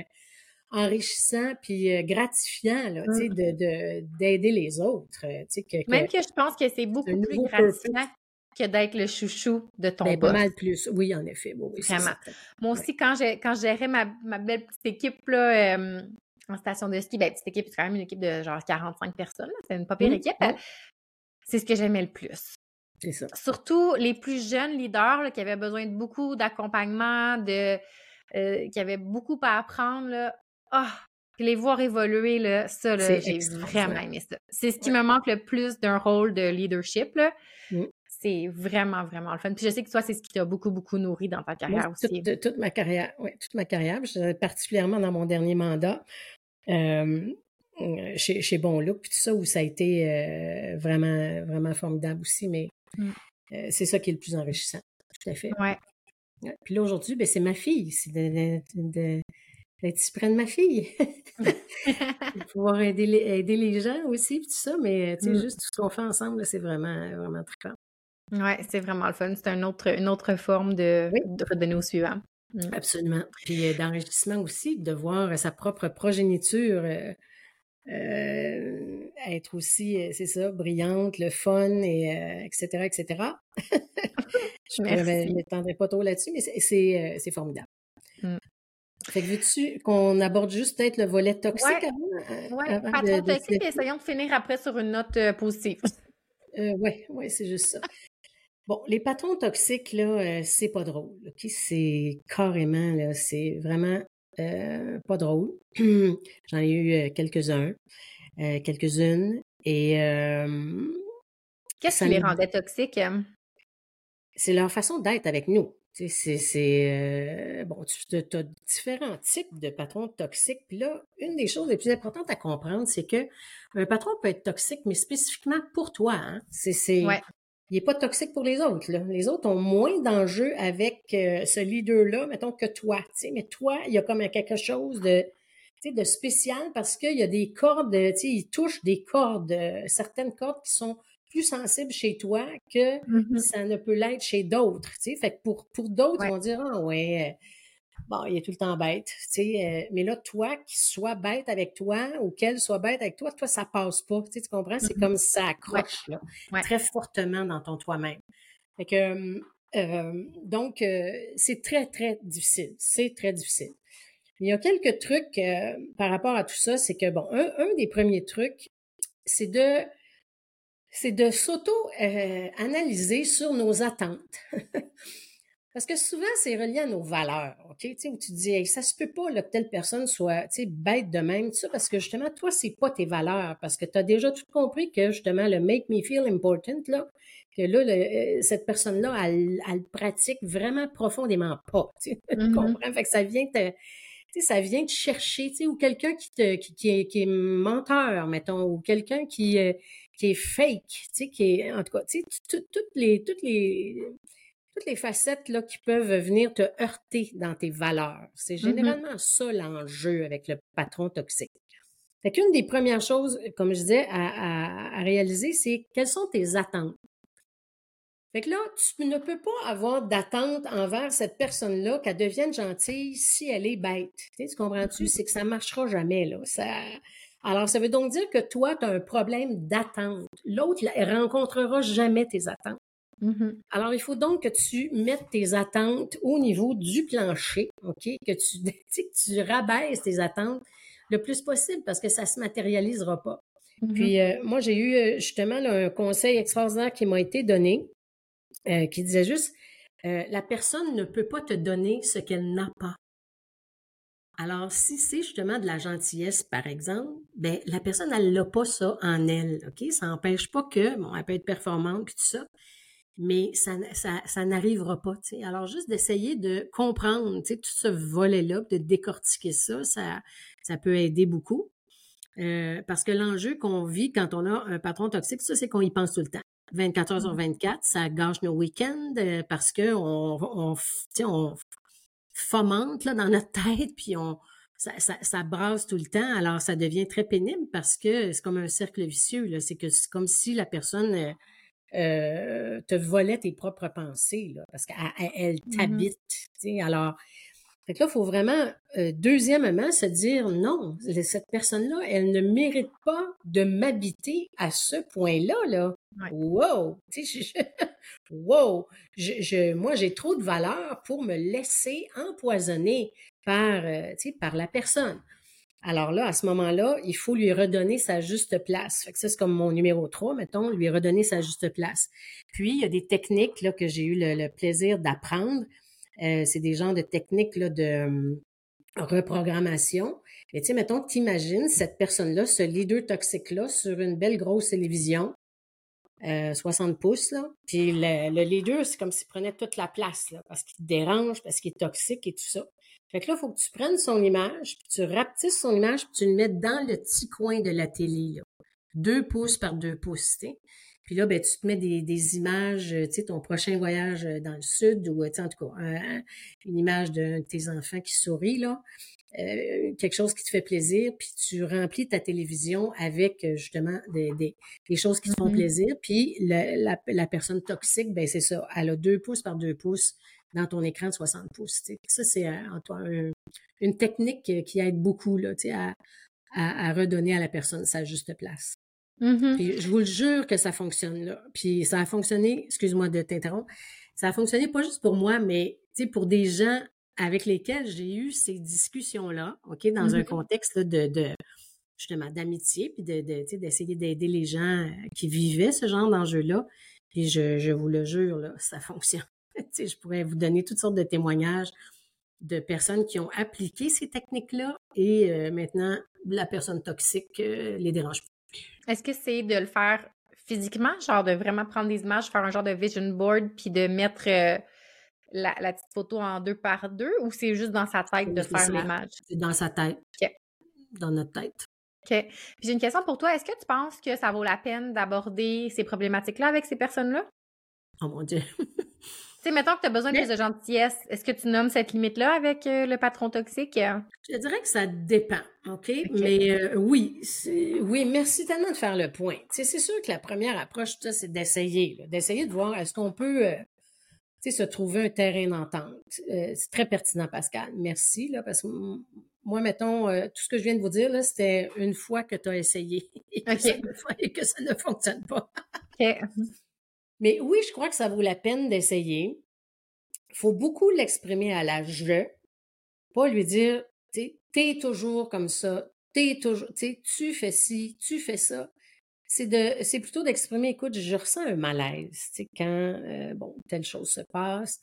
enrichissant puis euh, gratifiant, là, tu sais, mmh. de, d'aider les autres, tu sais, que, Même que je pense que c'est beaucoup plus gratifiant que d'être le chouchou de ton ben, boss. Pas mal plus, oui, en effet, oui, Vraiment. Moi aussi, quand, j'ai, quand je gérais ma, ma belle petite équipe, là, en station de ski, ben, petite équipe, c'est quand même une équipe de genre 45 personnes, c'est une pas pire mmh. équipe, c'est ce que j'aimais le plus. C'est ça. Surtout les plus jeunes leaders qui avaient besoin de beaucoup d'accompagnement, de euh, qui avaient beaucoup à apprendre. Là. Oh, les voir évoluer, là, ça, j'ai vraiment aimé ça. C'est ce qui me manque le plus d'un rôle de leadership. Là. Mmh. C'est vraiment, vraiment le fun. Puis je sais que toi, c'est ce qui t'a beaucoup, beaucoup nourri dans ta carrière aussi. Toute, toute ma carrière, oui, toute ma carrière. particulièrement dans mon dernier mandat. Euh, chez, chez Bon Look, puis tout ça, où ça a été euh, vraiment, vraiment formidable aussi, mais mmh. euh, c'est ça qui est le plus enrichissant, tout à fait. Ouais. Puis là, aujourd'hui, ben, c'est ma fille, c'est de, de, d'être près de ma fille. pouvoir aider les, aider les gens aussi, puis tout ça, mais tu sais, mmh. juste tout ce qu'on fait ensemble, c'est vraiment, vraiment très fort. Oui, c'est vraiment le fun. C'est un autre, une autre forme de, de redonner au suivant. Mmh. Absolument. Puis d'enrichissement aussi, de voir sa propre progéniture euh, être aussi, euh, c'est ça, brillante, le fun, et etc., euh, etc. je ne m'étendrai pas trop là-dessus, mais c'est formidable. Mmh. Fait que veux-tu qu'on aborde juste peut-être le volet toxique avant? Oui, patron toxique, essayons de finir après sur une note positive. oui, ouais, c'est juste ça. Bon, les patrons toxiques, là, c'est pas drôle. C'est carrément, là, c'est vraiment euh, pas drôle. J'en ai eu euh, quelques-uns, euh, quelques-unes. Et. Qu'est-ce qui les rendait toxiques? C'est leur façon d'être avec nous. C'est. bon, tu as différents types de patrons toxiques. Puis là, une des choses les plus importantes à comprendre, c'est que un patron peut être toxique, mais spécifiquement pour toi. Hein? C'est il n'est pas toxique pour les autres. Là. Les autres ont moins d'enjeux avec euh, ce leader-là, mettons, que toi. Mais toi, il y a comme quelque chose de, de spécial parce qu'il y a des cordes, il touche des cordes, euh, certaines cordes qui sont plus sensibles chez toi que mm-hmm. ça ne peut l'être chez d'autres. Fait que pour, pour d'autres, ils vont dire Ah ouais, bon, il est tout le temps bête, tu sais, euh, mais là, toi, qu'il soit bête avec toi ou qu'elle soit bête avec toi, toi, ça passe pas, tu, sais, tu comprends? C'est mm-hmm. comme ça accroche, là, très fortement dans ton toi-même. Fait que, euh, donc, euh, c'est très, très difficile. C'est très difficile. Il y a quelques trucs par rapport à tout ça, c'est que, bon, un, un des premiers trucs, c'est de c'est de s'auto-analyser sur nos attentes. Parce que souvent, c'est relié à nos valeurs, OK? Tu sais, où tu dis, ça se peut pas que telle personne soit, tu sais, bête de même, parce que justement, toi, c'est pas tes valeurs, parce que tu as déjà tout compris que justement, le make me feel important, là, que là, euh, cette personne-là, elle, elle, pratique vraiment profondément pas, tu, mm-hmm. comprends? Fait que ça vient te, ça vient te chercher, tu sais, ou quelqu'un qui, qui, est, qui est menteur, mettons, ou quelqu'un qui, euh, qui est fake, tu sais, qui est, en tout cas, tu sais, toutes les, toutes les, toutes les facettes là, qui peuvent venir te heurter dans tes valeurs. C'est mmh généralement ça l'enjeu avec le patron toxique. Fait qu'une des premières choses, comme je disais, à, réaliser, c'est quelles sont tes attentes? Fait que là, tu ne peux pas avoir d'attente envers cette personne-là qu'elle devienne gentille si elle est bête. Tu, comprends-tu? Mmh c'est que ça ne marchera jamais, là. Ça... Alors, ça veut donc dire que toi, tu as un problème d'attente. L'autre ne rencontrera jamais tes attentes. Mmh Alors, il faut donc que tu mettes tes attentes au niveau du plancher, OK? Que tu, que tu rabaisses tes attentes le plus possible parce que ça ne se matérialisera pas. Mmh Puis, euh, moi, j'ai eu euh, justement un conseil extraordinaire qui m'a été donné, euh, qui disait juste, la personne ne peut pas te donner ce qu'elle n'a pas. Alors, si c'est justement de la gentillesse, par exemple, ben la personne, elle n'a pas ça en elle, OK? Ça n'empêche pas que, bon, elle peut être performante, puis tout ça, mais ça, ça, ça n'arrivera pas. Alors, juste d'essayer de comprendre tout ce volet-là, de décortiquer ça, ça, ça peut aider beaucoup. Euh, parce que l'enjeu qu'on vit quand on a un patron toxique, ça, c'est qu'on y pense tout le temps. 24 heures sur 24, mmh. ça gâche nos week-ends euh, parce que on, on, on fomente là, dans notre tête, puis on, ça, ça, ça, brasse tout le temps. Alors, ça devient très pénible parce que c'est comme un cercle vicieux. C'est que c'est comme si la personne euh, euh, te volait tes propres pensées, là, parce qu'elle mmh t'habite. Alors, fait que là, il faut vraiment, euh, deuxièmement, se dire non, cette personne-là, elle ne mérite pas de m'habiter à ce point-là. Là. Wow! Je, wow! Je, moi, j'ai trop de valeur pour me laisser empoisonner par, euh, par la personne. Alors là, à ce moment-là, il faut lui redonner sa juste place. Fait que ça, c'est comme mon numéro 3, mettons, lui redonner sa juste place. Puis, il y a des techniques là, que j'ai eu le, plaisir d'apprendre. Euh, c'est des genres de techniques là, de hum, reprogrammation. Et tu sais, mettons, t'imagines cette personne-là, ce leader toxique-là, sur une belle grosse télévision, 60 euh, pouces, là. Puis le, le leader, c'est comme s'il prenait toute la place, là, parce qu'il dérange, parce qu'il est toxique et tout ça. Fait que là, il faut que tu prennes son image, puis tu rapetisses son image, puis tu le mets dans le petit coin de la télé, là. Deux pouces par deux pouces, tu Puis là, ben, tu te mets des, images, tu sais, ton prochain voyage euh, dans le sud, ou, en tout cas, une image de tes enfants qui sourit, là. Euh, quelque chose qui te fait plaisir, puis tu remplis ta télévision avec euh, justement des, des, des choses qui te font mm-hmm. plaisir. Puis la, la, personne toxique, ben c'est ça, elle a deux pouces par deux pouces dans ton écran de 60 pouces. Ça, c'est euh, une technique qui aide beaucoup là, à, à, à, redonner à la personne sa juste place. Mm-hmm. je vous le jure que ça fonctionne là. Puis ça a fonctionné, excuse-moi de t'interrompre, ça a fonctionné pas juste pour moi, mais pour des gens avec lesquels j'ai eu ces discussions-là, OK, dans un mm-hmm. contexte de, de justement d'amitié, puis de, d'essayer d'aider les gens qui vivaient ce genre d'enjeu-là. Puis je, je vous le jure, là, ça fonctionne. je pourrais vous donner toutes sortes de témoignages de personnes qui ont appliqué ces techniques-là et euh, maintenant, la personne toxique euh, les dérange plus. Est-ce que c'est de le faire physiquement, genre de vraiment prendre des images, faire un genre de vision board, puis de mettre euh, la, petite photo en deux par deux ou c'est juste dans sa tête de faire l'image? C'est dans sa tête. Dans notre tête. OK. j'ai une question pour toi. Est-ce que tu penses que ça vaut la peine d'aborder ces problématiques-là avec ces personnes-là? Oh mon Dieu. tu sais, mettons que tu as besoin de plus de gentillesse. Est-ce que tu nommes cette limite-là avec euh, le patron toxique? Je dirais que ça dépend, OK? Mais euh, oui, oui, merci tellement de faire le point. c'est sûr que la première approche, c'est d'essayer, d'essayer de voir est-ce qu'on peut euh, se trouver un terrain d'entente. Euh, c'est très pertinent, Pascal. Merci, là, parce que moi, mettons, euh, tout ce que je viens de vous dire, là, c'était une fois que tu as essayé et que, ça ne, fonctionne pas. Mais oui, je crois que ça vaut la peine d'essayer. Il faut beaucoup l'exprimer à la je, pas lui dire, tu es toujours comme ça, t'es toujours, tu fais ci, tu fais ça c'est de c'est plutôt d'exprimer écoute je ressens un malaise tu sais quand euh, bon telle chose se passe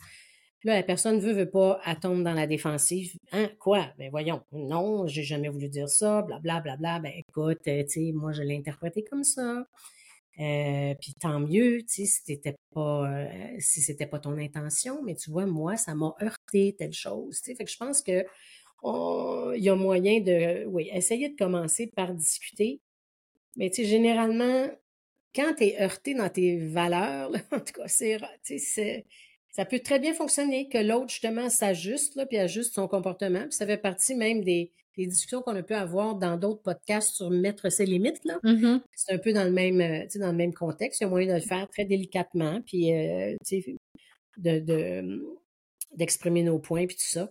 Là, la personne veut, veut pas, elle tombe dans la défensive. Hein, quoi? Ben voyons, non, j'ai jamais voulu dire ça, blablabla. Bla, bla, bla. Ben écoute, tu sais, moi, je l'ai interprété comme ça. Euh, puis tant mieux, tu sais, si c'était pas, euh, si c'était pas ton intention, mais tu vois, moi, ça m'a heurté telle chose, tu sais. Fait que je pense que il y a moyen de, oui, essayer de commencer par discuter. Mais tu sais, généralement, quand tu es heurté dans tes valeurs, en tout cas, c'est, ça peut très bien fonctionner que l'autre, justement, s'ajuste, là, puis ajuste son comportement. Puis ça fait partie même des, des discussions qu'on a pu avoir dans d'autres podcasts sur mettre ses limites. Là. Mm-hmm. C'est un peu dans le même, euh, dans le même contexte. Il y a moyen de le faire très délicatement, puis euh, de, de, d'exprimer nos points, puis tout ça.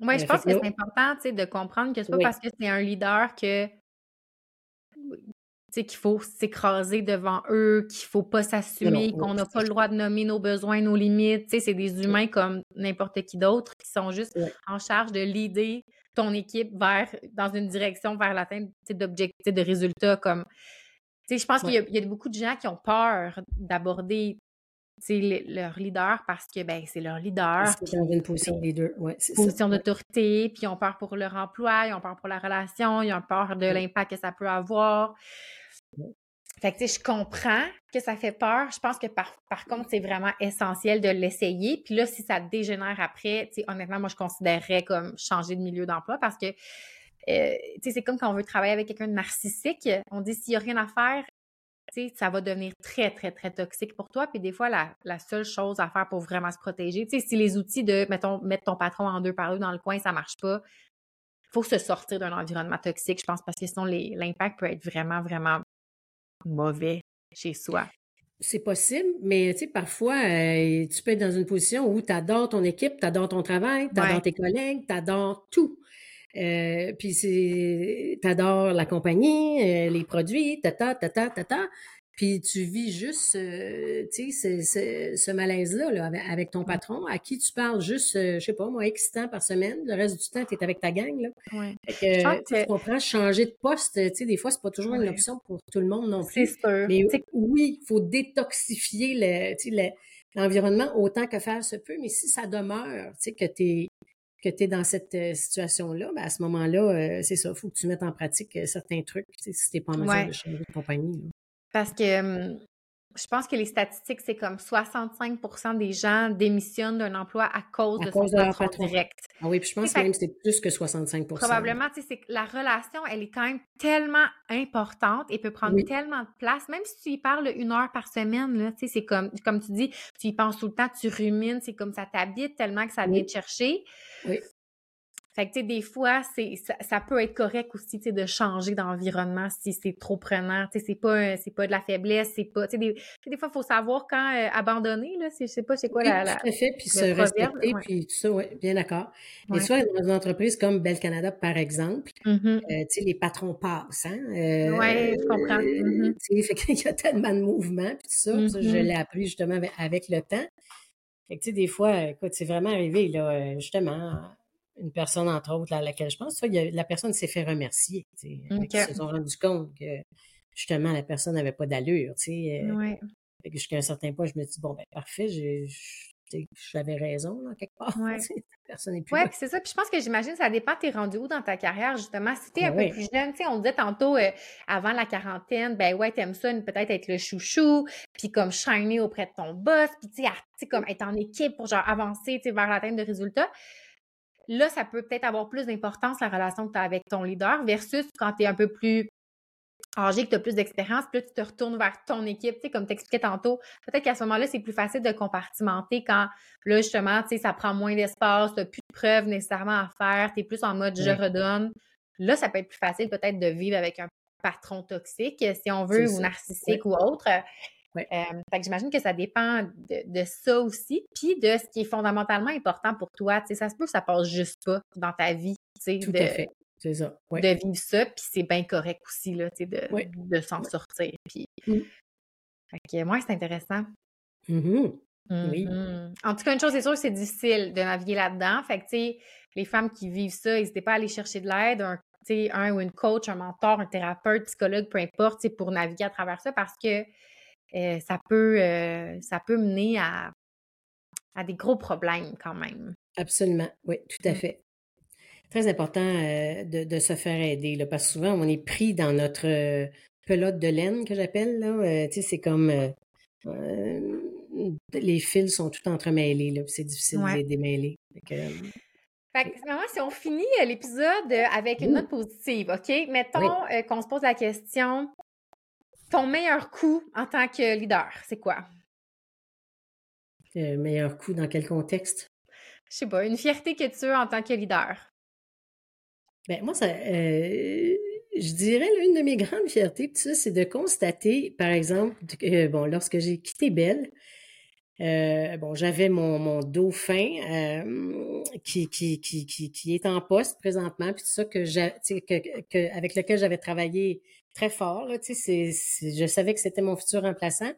Oui, je euh, pense que, c'est important de comprendre que c'est pas parce que c'est un leader que qu'il faut s'écraser devant eux, qu'il faut pas s'assumer, qu'on n'a pas le droit de nommer nos besoins, nos limites. C'est des humains comme n'importe qui d'autre qui sont juste en charge de l'idée ton équipe vers dans une direction vers l'atteinte d'objectifs, de résultats comme je pense qu'il y, a beaucoup de gens qui ont peur d'aborder leur leader parce que ben, c'est leur leader. C'est dans une position leader, ouais, Position d'autorité, puis ils ont peur pour leur emploi, ils ont peur pour la relation, ils ont peur de l'impact que ça peut avoir. Fait que, tu sais, je comprends que ça fait peur. Je pense que par, par contre, c'est vraiment essentiel de l'essayer. Puis là, si ça dégénère après, tu sais, honnêtement, moi, je considérerais comme changer de milieu d'emploi parce que, euh, tu sais, c'est comme quand on veut travailler avec quelqu'un de narcissique. On dit, s'il n'y a rien à faire, sais, ça va devenir très, très, très toxique pour toi. Puis des fois, la, la seule chose à faire pour vraiment se protéger, tu sais, si les outils de, mettons, mettre ton patron en deux par deux dans le coin, ça marche pas, faut se sortir d'un environnement toxique, je pense, parce que sinon, l'impact peut être vraiment, vraiment mauvais chez soi. C'est possible, mais tu sais, parfois, euh, tu peux être dans une position où tu adores ton équipe, tu adores ton travail, tu adores tes collègues, tu adores tout. Euh, puis c'est, t'adores la compagnie, euh, les produits, tata, tata, tata. Puis tu vis juste, euh, tu sais, ce, malaise-là là, avec, ton patron, à qui tu parles juste, je sais pas, moi, temps par semaine. Le reste du temps, tu es avec ta gang. Là. Ouais. Fait que, tu comprends, changer de poste, tu sais, des fois, c'est pas toujours une option pour tout le monde non plus. C'est sûr. Mais oui, il faut détoxifier le, l'environnement autant que faire se peut. Mais si ça demeure, tu sais, que tu es que tu es dans cette euh, situation-là, ben à ce moment-là, c'est ça, il faut que tu mettes en pratique certains trucs si tu n'es pas en mesure de changer de compagnie. Parce que je pense que les statistiques, c'est comme 65% des gens démissionnent d'un emploi à cause de son patron, direct. Ah oui, puis je pense que même c'est plus que 65% Probablement, c'est que la relation, elle est quand même tellement importante et peut prendre tellement de place, même si tu y parles une heure par semaine, là, c'est comme, comme tu dis, tu y penses tout le temps, tu rumines, c'est comme ça t'habite tellement que ça vient te chercher. Oui. Fait que, tu sais, des fois, c'est, ça, peut être correct aussi, tu sais, de changer d'environnement si c'est trop prenant. Tu sais, c'est pas, c'est pas de la faiblesse, c'est pas, tu sais, des, des, fois, il faut savoir quand euh, abandonner, là. Je sais pas, c'est quoi la, la. Tout à fait, puis se respecter, puis tout ça, oui, bien d'accord. Mais soit dans une entreprise comme Bell Canada, par exemple, mm-hmm. euh, tu sais, les patrons passent, hein. Euh, oui, je comprends. Mm-hmm. Tu sais, fait qu'il y a tellement de mouvements, puis tout ça, ça je mm-hmm. l'ai appris justement avec, le temps. Fait que, tu sais, des fois, écoute, c'est vraiment arrivé, là, justement, une personne, entre autres, à laquelle je pense, la personne s'est fait remercier. Ils se sont rendus compte que justement, la personne n'avait pas d'allure. Euh, jusqu'à un certain point, je me dis, bon, ben parfait, j'avais raison, là, quelque part. Ouais. Personne n'est plus. Oui, c'est ça. Puis je pense que j'imagine, ça dépend, t'es rendu où dans ta carrière, justement. Si t'es un peu plus jeune, tu sais, on disait tantôt, euh, avant la quarantaine, ben ouais, t'aimes ça, peut-être être le chouchou, puis comme shiner auprès de ton boss, puis tu sais, comme être en équipe pour genre avancer, tu sais, vers l'atteinte de résultats. Là, ça peut peut-être avoir plus d'importance, la relation que tu as avec ton leader, versus quand tu es un peu plus âgé, que tu as plus d'expérience, puis là, tu te retournes vers ton équipe, tu sais, comme tu expliquais tantôt. Peut-être qu'à ce moment-là, c'est plus facile de compartimenter quand, là, justement, tu sais, ça prend moins d'espace, tu n'as plus de preuves nécessairement à faire, tu es plus en mode je redonne. Là, ça peut être plus facile peut-être de vivre avec un patron toxique, si on veut, ou narcissique ou autre. Euh, fait que j'imagine que ça dépend de, ça aussi, puis de ce qui est fondamentalement important pour toi. Tu sais, ça se peut que ça passe juste pas dans ta vie. Tu sais, Tout à fait. C'est ça. De vivre ça, puis c'est bien correct aussi, là, tu sais, de, de s'en sortir. Puis... Fait que moi, c'est intéressant. Mmh oui. Mmh en tout cas, une chose, c'est sûr c'est difficile de naviguer là-dedans. Fait que, tu sais, les femmes qui vivent ça, n'hésitez pas à aller chercher de l'aide, un, un ou une coach, un mentor, un thérapeute, psychologue, peu importe, pour naviguer à travers ça parce que euh, ça, peut, euh, ça peut mener à, à des gros problèmes quand même. Absolument, oui, tout à mmh. fait. Très important euh, de, se faire aider, là, parce que souvent, on est pris dans notre euh, pelote de laine, que j'appelle. Là. Euh, tu sais, c'est comme les fils sont tout entremêlés, là, c'est difficile de les démêler. Fait si on finit l'épisode avec une note positive, OK? Mettons qu'on se pose la question ton meilleur coup en tant que leader, c'est quoi? meilleur coup dans quel contexte? Je sais pas, une fierté que tu as en tant que leader. Ben moi, ça, euh, je dirais l'une de mes grandes fiertés, c'est de constater, par exemple, que, bon, lorsque j'ai quitté Belle, euh, bon, j'avais mon, mon dauphin euh, qui, qui, qui, qui, est en poste présentement, puis tout ça que, que, que, avec lequel j'avais travaillé très fort. Là, c'est, je savais que c'était mon futur remplaçant.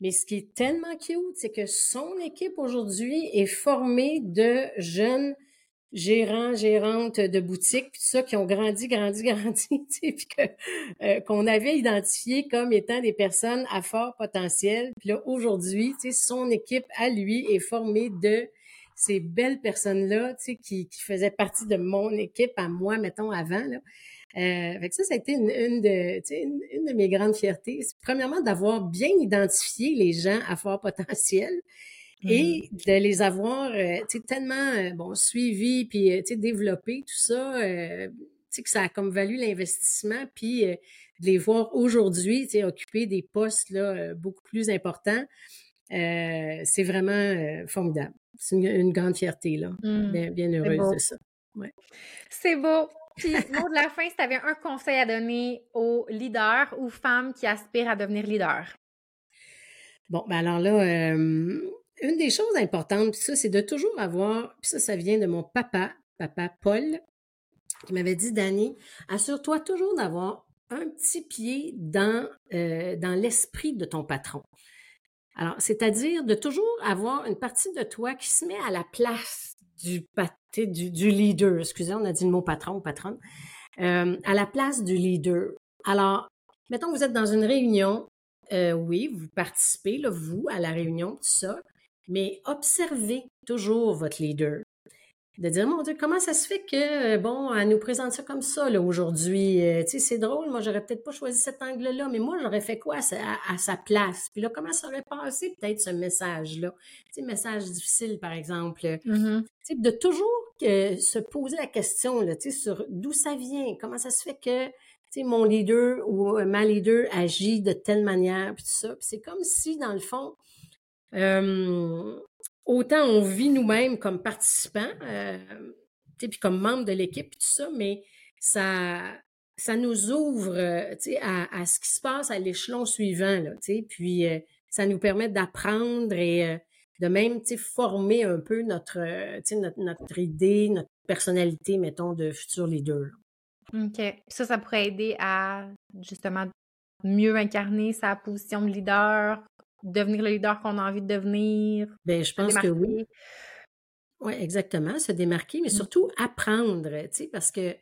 Mais ce qui est tellement cute, c'est que son équipe aujourd'hui est formée de jeunes gérants, gérantes de boutiques, puis tout ça, qui ont grandi, grandi, grandi, puis que, euh, qu'on avait identifié comme étant des personnes à fort potentiel. Puis là, aujourd'hui, son équipe à lui est formée de ces belles personnes-là, qui, qui faisaient partie de mon équipe à moi, mettons, avant. Là. Euh, fait ça, ça a été une, une de, une, une, de mes grandes fiertés. Premièrement, d'avoir bien identifié les gens à fort potentiel et mmh. de les avoir euh, tellement euh, bon suivis puis euh, développés, tout ça, euh, que ça a comme valu l'investissement, puis de les voir aujourd'hui occuper des postes là, beaucoup plus importants. c'est vraiment formidable. C'est une, grande fierté, là. Mmh. Bien, bien heureuse de ça. Ouais. C'est beau. Puis, mot de la fin, si tu avais un conseil à donner aux leaders ou femmes qui aspirent à devenir leaders? Bon, ben alors là, euh, une des choses importantes, puis ça, c'est de toujours avoir, puis ça, ça vient de mon papa, papa Paul, qui m'avait dit, Danny, assure-toi toujours d'avoir un petit pied dans, euh, dans l'esprit de ton patron. Alors, c'est-à-dire de toujours avoir une partie de toi qui se met à la place du, du, du leader. Excusez, on a dit le mot patron ou patronne. Euh, à la place du leader. Alors, mettons que vous êtes dans une réunion. Euh, oui, vous participez, là, vous, à la réunion, tout ça, mais observez toujours votre leader de dire, mon Dieu, comment ça se fait que, euh, bon, elle nous présente ça comme ça, là, aujourd'hui? Euh, tu sais, c'est drôle, moi, j'aurais peut-être pas choisi cet angle-là, mais moi, j'aurais fait quoi à, sa place? Puis là, comment ça aurait passé, peut-être, ce message-là? Tu sais, message difficile, par exemple. Mm-hmm. Tu sais, de toujours se poser la question, là, tu sais, sur d'où ça vient, comment ça se fait que, tu sais, mon leader ou euh, ma leader agit de telle manière, puis tout ça? Puis c'est comme si, dans le fond, euh, autant on vit nous-mêmes comme participants, euh, comme membres de l'équipe, mais ça, nous ouvre euh, à, ce qui se passe à l'échelon suivant. Là, puis euh, ça nous permet d'apprendre et de même former un peu notre, notre, notre idée, notre personnalité, mettons, de futur leader. OK. Ça, ça pourrait aider à justement mieux incarner sa position de leader, devenir le leader qu'on a envie de devenir? Bien, je pense que oui. Oui, exactement, se démarquer, mais mmh. surtout apprendre, tu sais, parce que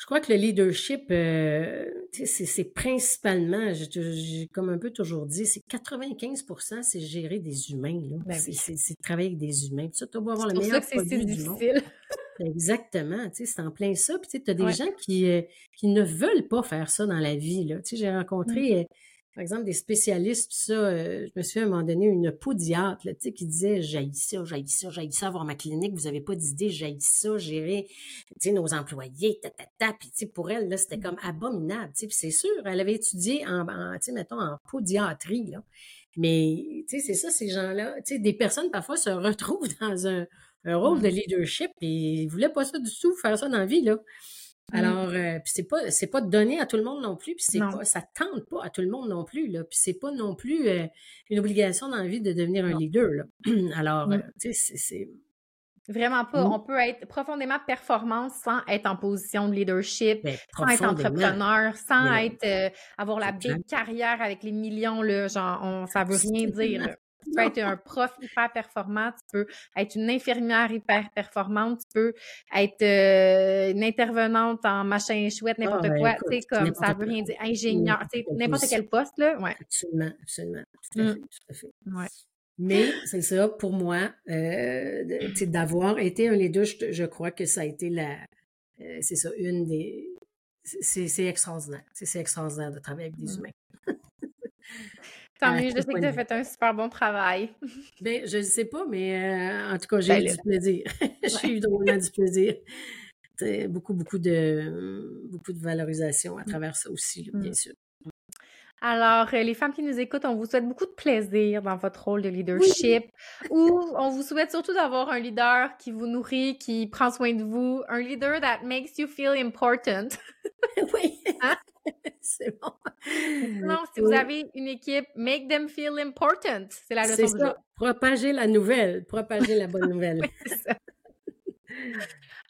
je crois que le leadership, euh, c'est principalement, j'ai comme un peu toujours dit, c'est 95 c'est gérer des humains. Ben c'est travailler avec des humains. tu dois avoir le meilleur produit du monde. Exactement, tu sais, c'est en plein ça. Puis tu as des gens qui, euh, qui ne veulent pas faire ça dans la vie. J'ai rencontré... Mmh. Par exemple, des spécialistes, ça, euh, je me suis à un moment donné une podiatre là, qui disait J'haïs ça, j'haïs ça, j'haïs ça, avoir ma clinique, vous n'avez pas d'idée, j'haïs ça, gérer nos employés, ta, ta, ta. Puis pour elle, là, c'était comme abominable. Puis c'est sûr, elle avait étudié en, en mettons, en podiatrie. Là. Mais c'est ça, ces gens-là. Des personnes parfois se retrouvent dans un, un rôle de leadership et ils ne voulaient pas ça du tout, faire ça dans la vie. Là. Mmh. Alors, euh, puis c'est pas c'est pas donné à tout le monde non plus, puis c'est pas ça tente pas à tout le monde non plus là, puis c'est pas non plus euh, une obligation dans la vie de devenir un leader là. Alors, mmh. euh, tu sais, c'est Vraiment pas. Mmh. On peut être profondément performant sans être en position de leadership, ben, sans être entrepreneur, sans être avoir la belle carrière avec les millions là, genre on, ça veut rien dire. Tu peux être un prof hyper performant, tu peux être une infirmière hyper performante, tu peux être euh, une intervenante en machin chouette, ah, n'importe ben, quoi. Tu sais, comme ça veut rien dire. Ingénieur, tu sais, n'importe quel poste, là. Ouais. Absolument, absolument. Tout à mmh. fait, tout à fait. Ouais. Mais c'est ça, pour moi, euh, d'avoir été un leader, je, je, crois que ça a été la, euh, c'est ça, une des, c'est extraordinaire. C'est extraordinaire de travailler avec des mmh. humains. Tant mieux, je sais que tu as fait un super bon travail. Ben, je ne sais pas, mais euh, en tout cas, j'ai ben eu du plaisir. j'ai eu drôlement du plaisir. Beaucoup, beaucoup de, beaucoup de valorisation à mmh. travers ça aussi, bien mmh. sûr. Alors, euh, les femmes qui nous écoutent, on vous souhaite beaucoup de plaisir dans votre rôle de leadership ou on vous souhaite surtout d'avoir un leader qui vous nourrit, qui prend soin de vous, un leader that makes you feel important. oui. Hein? C'est bon. Non, si vous avez une équipe, make them feel important. C'est la leçon du jour. Propager la nouvelle, propager la bonne nouvelle. c'est ça.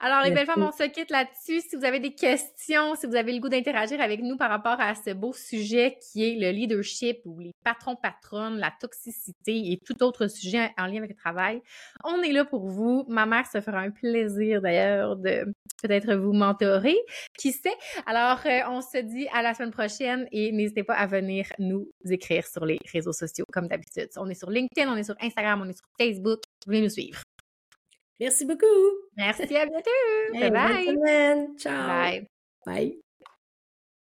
Alors, les belles femmes, on se quitte là-dessus. Si vous avez des questions, si vous avez le goût d'interagir avec nous par rapport à ce beau sujet qui est le leadership ou les patrons-patronnes, la toxicité et tout autre sujet en lien avec le travail, on est là pour vous. Ma mère se fera un plaisir d'ailleurs de peut-être vous mentorer. Qui sait? Alors, euh, on se dit à la semaine prochaine et n'hésitez pas à venir nous écrire sur les réseaux sociaux comme d'habitude. On est sur LinkedIn, on est sur Instagram, on est sur Facebook. Venez nous suivre. Merci beaucoup. Merci, à bientôt. bye bye. Ciao. Bye. Bye.